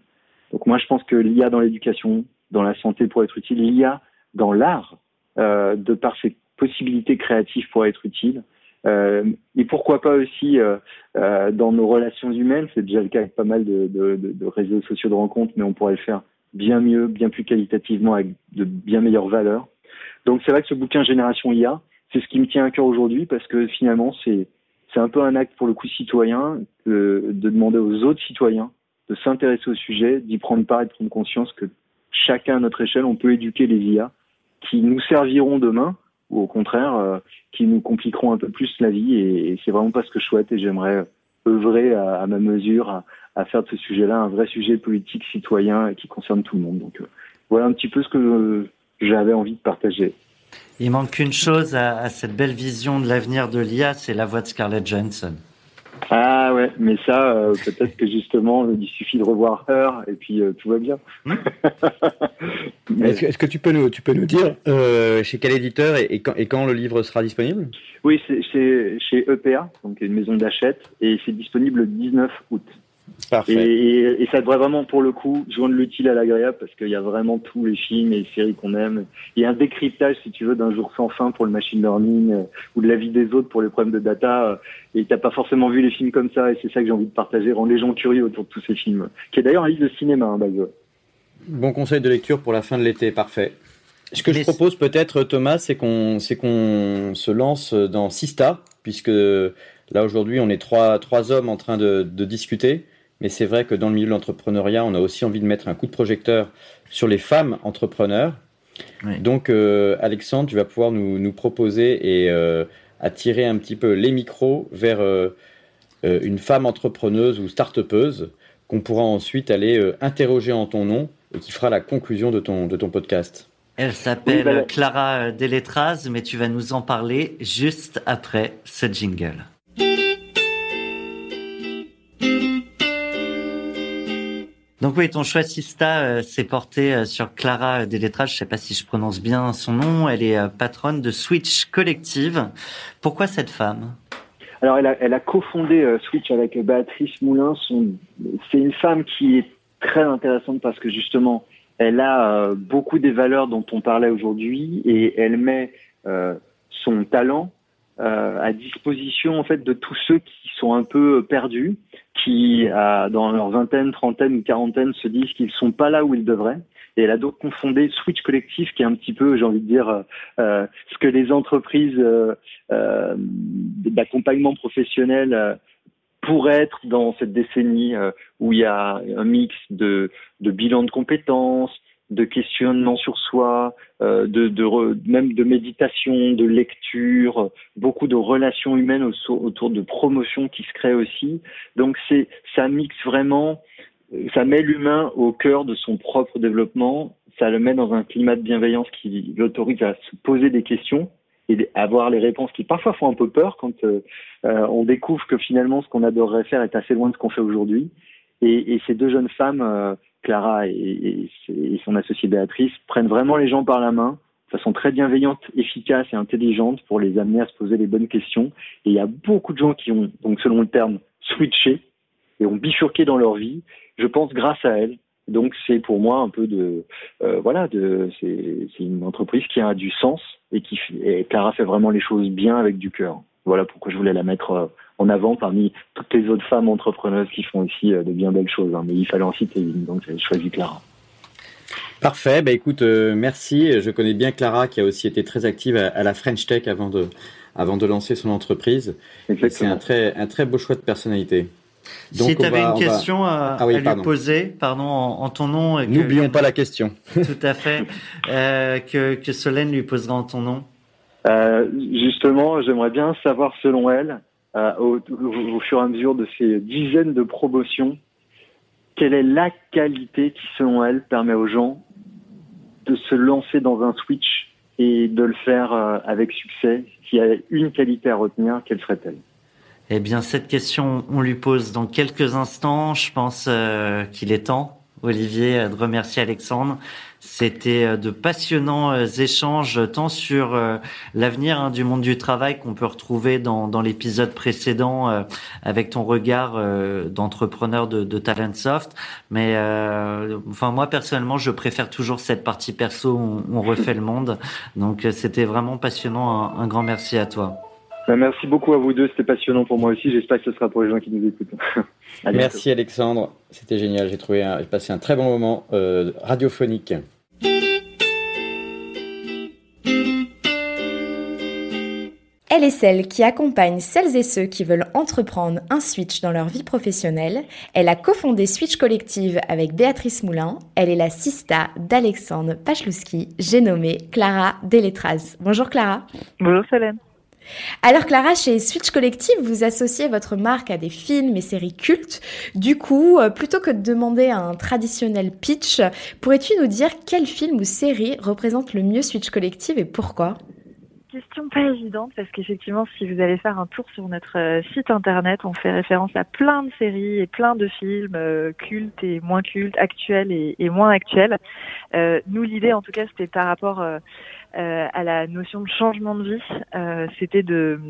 Donc moi, je pense que l'IA dans l'éducation, dans la santé pour être utile, l'IA dans l'art de par ses possibilités créatives pour être utile. Euh, et pourquoi pas aussi euh, euh, dans nos relations humaines, c'est déjà le cas avec pas mal de, réseaux sociaux de rencontres, mais on pourrait le faire bien mieux, bien plus qualitativement, avec de bien meilleures valeurs. Donc c'est vrai que ce bouquin Génération IA, c'est ce qui me tient à cœur aujourd'hui parce que finalement c'est un peu un acte pour le coup citoyen de demander aux autres citoyens de s'intéresser au sujet, d'y prendre part et de prendre conscience que chacun à notre échelle, on peut éduquer les IA qui nous serviront demain ou au contraire euh, qui nous compliqueront un peu plus la vie et, c'est vraiment pas ce que je souhaite et j'aimerais œuvrer à, ma mesure à, faire de ce sujet-là un vrai sujet politique citoyen qui concerne tout le monde. Donc euh, voilà un petit peu ce que j'avais envie de partager. Il manque une chose à, à cette belle vision de l'avenir de l'IA, c'est la voix de Scarlett Johansson. Ah ouais, mais ça, euh, peut-être que justement, il suffit de revoir Heure et puis euh, tout va bien. Hmm. Est-ce est que tu peux nous, tu peux nous dire euh, chez quel éditeur et, et, quand, et, quand, le livre sera disponible? Oui, c'est chez EPA, donc une maison d'achat, et c'est disponible le 19 août. Parfait. Et, et, ça devrait vraiment, pour le coup, joindre l'utile à l'agréable parce qu'il y a vraiment tous les films et les séries qu'on aime. Il y a un décryptage, si tu veux, d'un jour sans fin pour le machine learning euh, ou de la vie des autres pour les problèmes de data. Euh, et t'as pas forcément vu les films comme ça et c'est ça que j'ai envie de partager, rendre les gens curieux autour de tous ces films. Qui est d'ailleurs un livre de cinéma, hein, Bon conseil de lecture pour la fin de l'été, parfait. Ce que je propose peut-être, Thomas, c'est qu'on qu'on se lance dans Sista, puisque là aujourd'hui on est trois, trois hommes en train de, de discuter. Mais c'est vrai que dans le milieu de l'entrepreneuriat, on a aussi envie de mettre un coup de projecteur sur les femmes entrepreneurs. Donc, euh, Alexandre, tu vas pouvoir nous, nous proposer et euh, attirer un petit peu les micros vers euh, une femme entrepreneuse ou start-upeuse qu'on pourra ensuite aller interroger en ton nom et qui fera la conclusion de ton, de ton podcast. Elle s'appelle Clara Deletraz, mais tu vas nous en parler juste après ce jingle. Donc oui, ton choix Sista euh, s'est porté euh, sur Clara Deletraz. Je sais pas si je prononce bien son nom. Elle est euh, patronne de Switch Collective. Pourquoi cette femme? Alors elle a, elle a cofondé Switch avec Béatrice Moulin. C'est une femme qui est très intéressante parce que justement, elle a beaucoup des valeurs dont on parlait aujourd'hui et elle met son talent à disposition en fait de tous ceux qui sont un peu perdus qui, dans leur vingtaine, trentaine ou quarantaine, se disent qu'ils sont pas là où ils devraient. Et elle a donc confondé Switch Collectif, qui est un petit peu, j'ai envie de dire, euh, euh ce que les entreprises euh, d'accompagnement professionnel pourraient être dans cette décennie où il y a un mix de, de bilan de compétences, de questionnement sur soi, euh, de, de même de méditation, de lecture, beaucoup de relations humaines autour de promotion qui se créent aussi. Donc c'est ça mixe vraiment, ça met l'humain au cœur de son propre développement, ça le met dans un climat de bienveillance qui l'autorise à se poser des questions et avoir les réponses qui parfois font un peu peur quand euh, euh, on découvre que finalement ce qu'on adorerait faire est assez loin de ce qu'on fait aujourd'hui. Et, et, ces deux jeunes femmes euh, Clara et, son associée Béatrice prennent vraiment les gens par la main de façon très bienveillante, efficace et intelligente pour les amener à se poser les bonnes questions. Et il y a beaucoup de gens qui ont, donc selon le terme, switché et ont bifurqué dans leur vie, je pense grâce à elles. Donc c'est pour moi un peu de euh, voilà de c'est une entreprise qui a du sens et qui Clara fait vraiment les choses bien avec du cœur. Voilà pourquoi je voulais la mettre euh, en avant parmi toutes les autres femmes entrepreneuses qui font aussi euh, de bien belles choses. Hein. Mais il fallait en citer une, donc j'ai choisi Clara. Parfait, bah écoute, euh, merci. Je connais bien Clara qui a aussi été très active à, la French Tech avant de, avant de lancer son entreprise. C'est un très, un très beau choix de personnalité. Donc si tu avais une question à, ah lui poser, pardon, en, ton nom. N'oublions pas la question. Tout à fait. Euh, que, que Solène lui posera en ton nom. Euh, justement, j'aimerais bien savoir, selon elle, euh, au, fur et à mesure de ces dizaines de promotions, quelle est la qualité qui, selon elle, permet aux gens de se lancer dans un switch et de le faire euh, avec succès? S'il y a une qualité à retenir, quelle serait-elle? Eh bien, cette question, on lui pose dans quelques instants. Je pense euh, qu'il est temps, Olivier, de remercier Alexandre. C'était euh, de passionnants euh, échanges tant sur euh, l'avenir hein, du monde du travail qu'on peut retrouver dans, dans l'épisode précédent avec ton regard d'entrepreneur de, de Talentsoft. Mais enfin moi personnellement, je préfère toujours cette partie perso où on refait le monde. Donc c'était vraiment passionnant. Un, grand merci à toi. Bah, merci beaucoup à vous deux, c'était passionnant pour moi aussi. J'espère que ce sera pour les gens qui nous écoutent. Merci Alexandre, c'était génial. J'ai trouvé, j'ai passé un très bon moment euh, radiophonique. Elle est celle qui accompagne celles et ceux qui veulent entreprendre un switch dans leur vie professionnelle. Elle a cofondé Switch Collective avec Béatrice Moulin. Elle est la sista d'Alexandre Pachlouski. J'ai nommé Clara Deletraz. Bonjour Clara. Bonjour Solène. Alors Clara, chez Switch Collective, vous associez votre marque à des films et séries cultes. Du coup, euh, plutôt que de demander un traditionnel pitch, pourrais-tu nous dire quel film ou série représente le mieux Switch Collective et pourquoi? Question pas évidente parce qu'effectivement, si vous allez faire un tour sur notre euh, site internet, on fait référence à plein de séries et plein de films euh, cultes et moins cultes, actuels et, moins actuels. nous, l'idée, en tout cas, c'était par rapport à la notion de changement de vie. Euh, C'était de,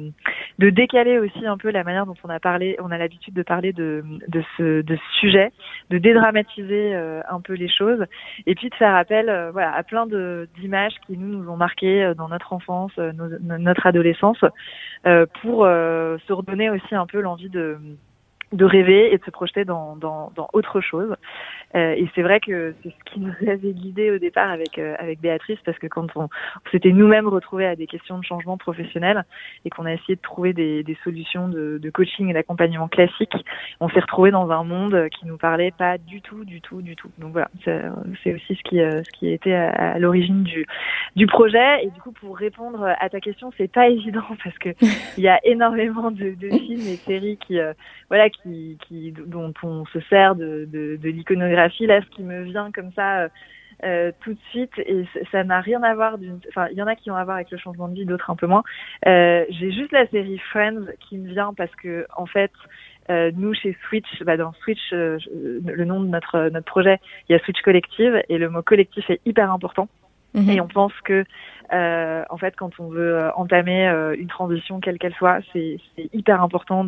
de décaler aussi un peu la manière dont on a parlé, on a l'habitude de parler de, de, ce, de ce sujet, de dédramatiser euh, un peu les choses, et puis de faire appel euh, voilà, à plein d'images qui nous, nous ont marqué euh, dans notre enfance, notre adolescence, pour se redonner aussi un peu l'envie de de rêver et de se projeter dans, dans, dans autre chose. Euh, et c'est vrai que c'est ce qui nous avait guidé au départ avec euh, avec Béatrice, parce que quand on, s'était nous-mêmes retrouvés à des questions de changement professionnel et qu'on a essayé de trouver des, des solutions de, de coaching et d'accompagnement classique, on s'est retrouvé dans un monde qui nous parlait pas du tout, du tout, du tout. Donc voilà, c'est aussi ce qui euh, ce qui était à, à l'origine du du projet. Et du coup, pour répondre à ta question, c'est pas évident parce que il y a énormément de, de films et séries qui euh, voilà qui, qui dont on se sert de, de, de l'iconographie. Là, ce qui me vient comme ça. Euh, euh tout de suite et ça n'a rien à voir d'une enfin il y en a qui ont à voir avec le changement de vie d'autres un peu moins euh, j'ai juste la série Friends qui me vient parce que en fait euh, nous chez Switch bah dans Switch euh, le nom de notre notre projet il y a Switch collective et le mot collectif est hyper important mmh. et on pense que euh, en fait, quand on veut euh, entamer euh, une transition, quelle qu'elle soit, c'est hyper important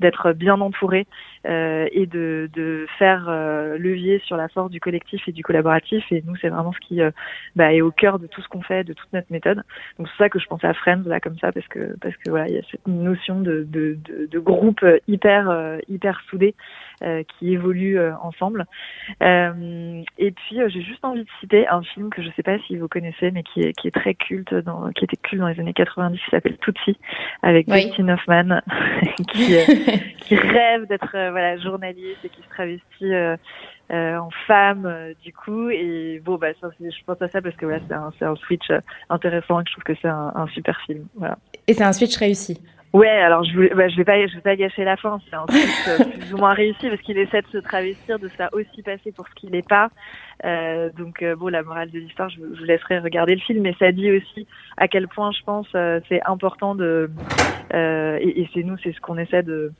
d'être bien entouré euh, et de, de faire euh, levier sur la force du collectif et du collaboratif. Et nous, c'est vraiment ce qui bah, est au cœur de tout ce qu'on fait, de toute notre méthode. Donc c'est ça que je pensais à Friends là comme ça parce que parce que voilà, il y a cette notion de de, de, de groupe hyper hyper soudé qui évolue ensemble. et puis j'ai juste envie de citer un film que je sais pas si vous connaissez, mais qui est qui est très culte, dans, qui était culte dans les années 90, qui s'appelle Tootsie, avec oui. Dustin Hoffman, qui, euh, qui rêve d'être euh, voilà journaliste et qui se travestit euh, euh, en femme euh, du coup. Et bon, bah, ça, je pense à ça parce que voilà, c'est un, un, switch intéressant et je trouve que c'est un, un, super film. Voilà. Et c'est un switch réussi. Ouais, alors je, voulais, bah, je vais pas, je vais pas gâcher la fin. C'est un truc plus ou moins réussi parce qu'il essaie de se travestir, de se faire aussi passer pour ce qu'il n'est pas. Euh, donc euh, bon, la morale de l'histoire, je, je, vous laisserai regarder le film, mais ça dit aussi à quel point je pense euh, c'est important de euh, et, et c'est nous, c'est ce qu'on essaie de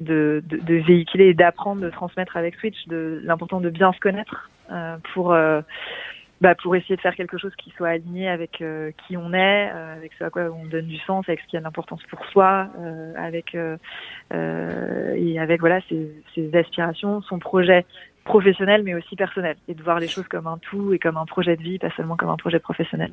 de, de, de véhiculer et d'apprendre, de transmettre avec Switch, de l'important de bien se connaître euh, pour bah, pour essayer de faire quelque chose qui soit aligné avec euh, qui on est, euh, avec ce à quoi on donne du sens, avec ce qui a de l'importance pour soi, euh, avec et avec voilà ses, ses aspirations, son projet professionnel mais aussi personnel et de voir les choses comme un tout et comme un projet de vie, pas seulement comme un projet professionnel.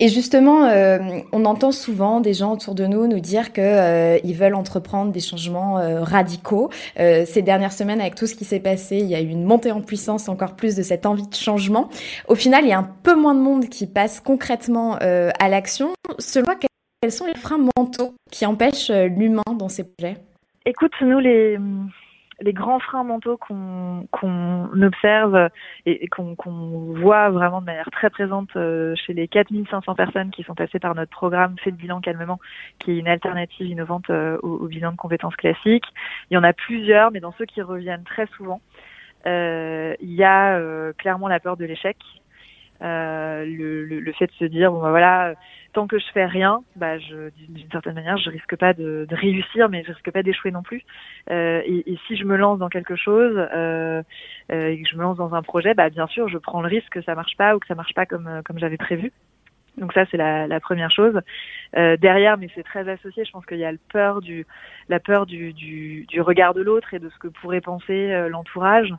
Et justement, euh, on entend souvent des gens autour de nous nous dire que euh, ils veulent entreprendre des changements euh, radicaux. Euh, ces dernières semaines, avec tout ce qui s'est passé, il y a eu une montée en puissance encore plus de cette envie de changement. Au final, il y a un peu moins de monde qui passe concrètement à l'action. Selon toi, quels sont les freins mentaux qui empêchent l'humain dans ces projets? Écoute, nous les les grands freins mentaux qu'on qu'on observe et, qu'on qu voit vraiment de manière très présente euh, chez les 4500 personnes qui sont passées par notre programme Fait le bilan calmement, qui est une alternative innovante euh, au, au, bilan de compétences classiques. Il y en a plusieurs, mais dans ceux qui reviennent très souvent, euh, il y a euh, clairement la peur de l'échec, euh, le, le, le, fait de se dire bon bah voilà tant que je fais rien bah je d'une certaine manière je risque pas de, réussir mais je risque pas d'échouer non plus. Euh, et, et, si je me lance dans quelque chose euh, euh, et que je me lance dans un projet bah bien sûr je prends le risque que ça marche pas ou que ça marche pas comme comme j'avais prévu donc ça c'est la, la, première chose. Euh, derrière, mais c'est très associé. Je pense qu'il y a le peur du, la peur du, du, du regard de l'autre et de ce que pourrait penser euh, l'entourage.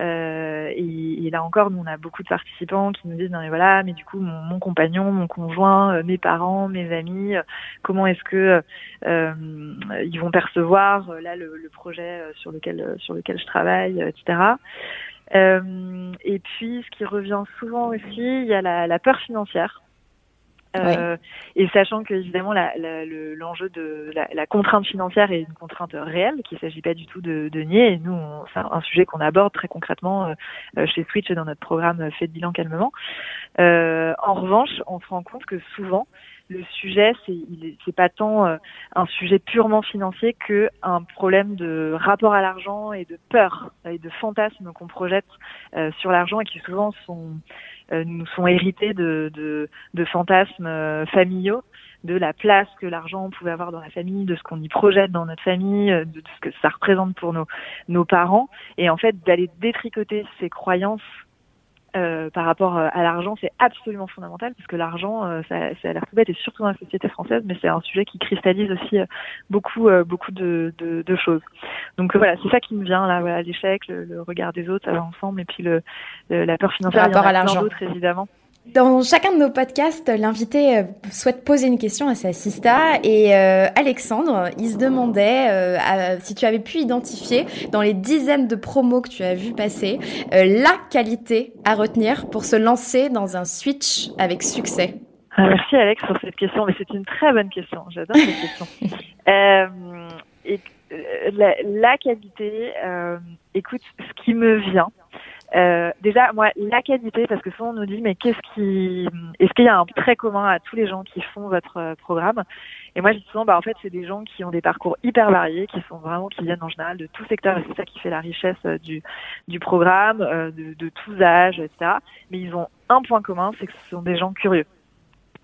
Euh, et, et, là encore, nous on a beaucoup de participants qui nous disent non mais voilà, mais du coup mon, mon compagnon, mon conjoint, euh, mes parents, mes amis, euh, comment est-ce que ils vont percevoir là le, le, projet sur lequel sur lequel je travaille, etc. et puis ce qui revient souvent aussi, il y a la, la peur financière. Euh, et sachant que évidemment l'enjeu la, de la, la, contrainte financière est une contrainte réelle, qu'il ne s'agit pas du tout de, de nier. Et nous, c'est un sujet qu'on aborde très concrètement euh, chez Switch et dans notre programme Fait de bilan calmement. Euh, en revanche, on se rend compte que souvent le sujet, c'est pas tant euh, un sujet purement financier que un problème de rapport à l'argent et de peur et de fantasmes qu'on projette euh, sur l'argent et qui souvent sont euh, nous sont hérités de, fantasmes familiaux de la place que l'argent pouvait avoir dans la famille, de ce qu'on y projette dans notre famille, de ce que ça représente pour nos parents, et en fait d'aller détricoter ces croyances euh, par rapport euh, à l'argent, c'est absolument fondamental parce que l'argent, euh, ça, ça a l'air tout bête et surtout dans la société française, mais c'est un sujet qui cristallise aussi beaucoup, beaucoup de, de, de, choses. Donc voilà, c'est ça qui me vient là, voilà, l'échec, le, le, regard des autres, ça va ensemble, et puis le, le la peur financière. Par rapport il y en a à l'argent. d'autres évidemment. Dans chacun de nos podcasts, l'invité euh, souhaite poser une question à sa sista et euh, Alexandre, il se demandait euh, si tu avais pu identifier dans les dizaines de promos que tu as vu passer la qualité à retenir pour se lancer dans un switch avec succès. Ah, merci Alex pour cette question, mais c'est une très bonne question. J'adore cette question. et, la, la, qualité, écoute, ce qui me vient, euh, déjà, moi, la qualité, parce que souvent on nous dit, mais qu'est-ce qui, est-ce qu'il y a un trait commun à tous les gens qui font votre euh, programme? Et moi, je dis souvent, bah en fait, c'est des gens qui ont des parcours hyper variés, qui sont vraiment, qui viennent en général de tout secteur, et c'est ça qui fait la richesse euh, du du programme, de, de tous âges, etc. Mais ils ont un point commun, c'est que ce sont des gens curieux.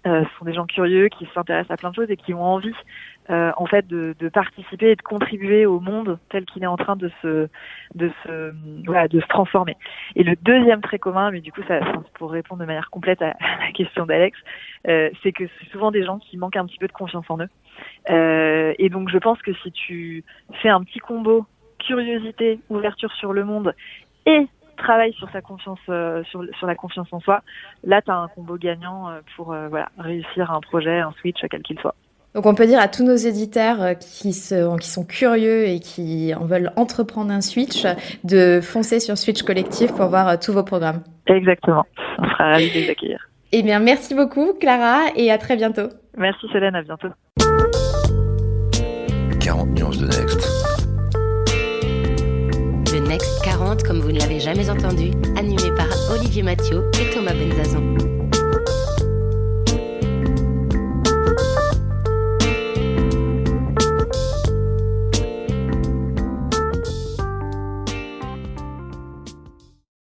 Euh, ce sont des gens curieux qui s'intéressent à plein de choses et qui ont envie euh, en fait de, de, participer et de contribuer au monde tel qu'il est en train de se de se voilà, de se transformer. Et le deuxième trait commun, mais du coup ça pour répondre de manière complète à, la question d'Alex, euh, c'est que c'est souvent des gens qui manquent un petit peu de confiance en eux. Euh, et donc je pense que si tu fais un petit combo curiosité, ouverture sur le monde et travaille sur sa confiance, euh, sur, sur, la confiance en soi, là, tu as un combo gagnant euh, pour euh, voilà, réussir un projet, un switch, quel qu'il soit. Donc on peut dire à tous nos éditeurs qui, se, qui sont curieux et qui en veulent entreprendre un switch de foncer sur Switch Collectif pour voir tous vos programmes. Exactement, on sera ravis de les accueillir. Eh bien merci beaucoup Clara et à très bientôt. Merci Solène, à bientôt. 40 nuances de Next. Next 40 comme vous ne l'avez jamais entendu, animé par Olivier Mathieu et Thomas Benzazan.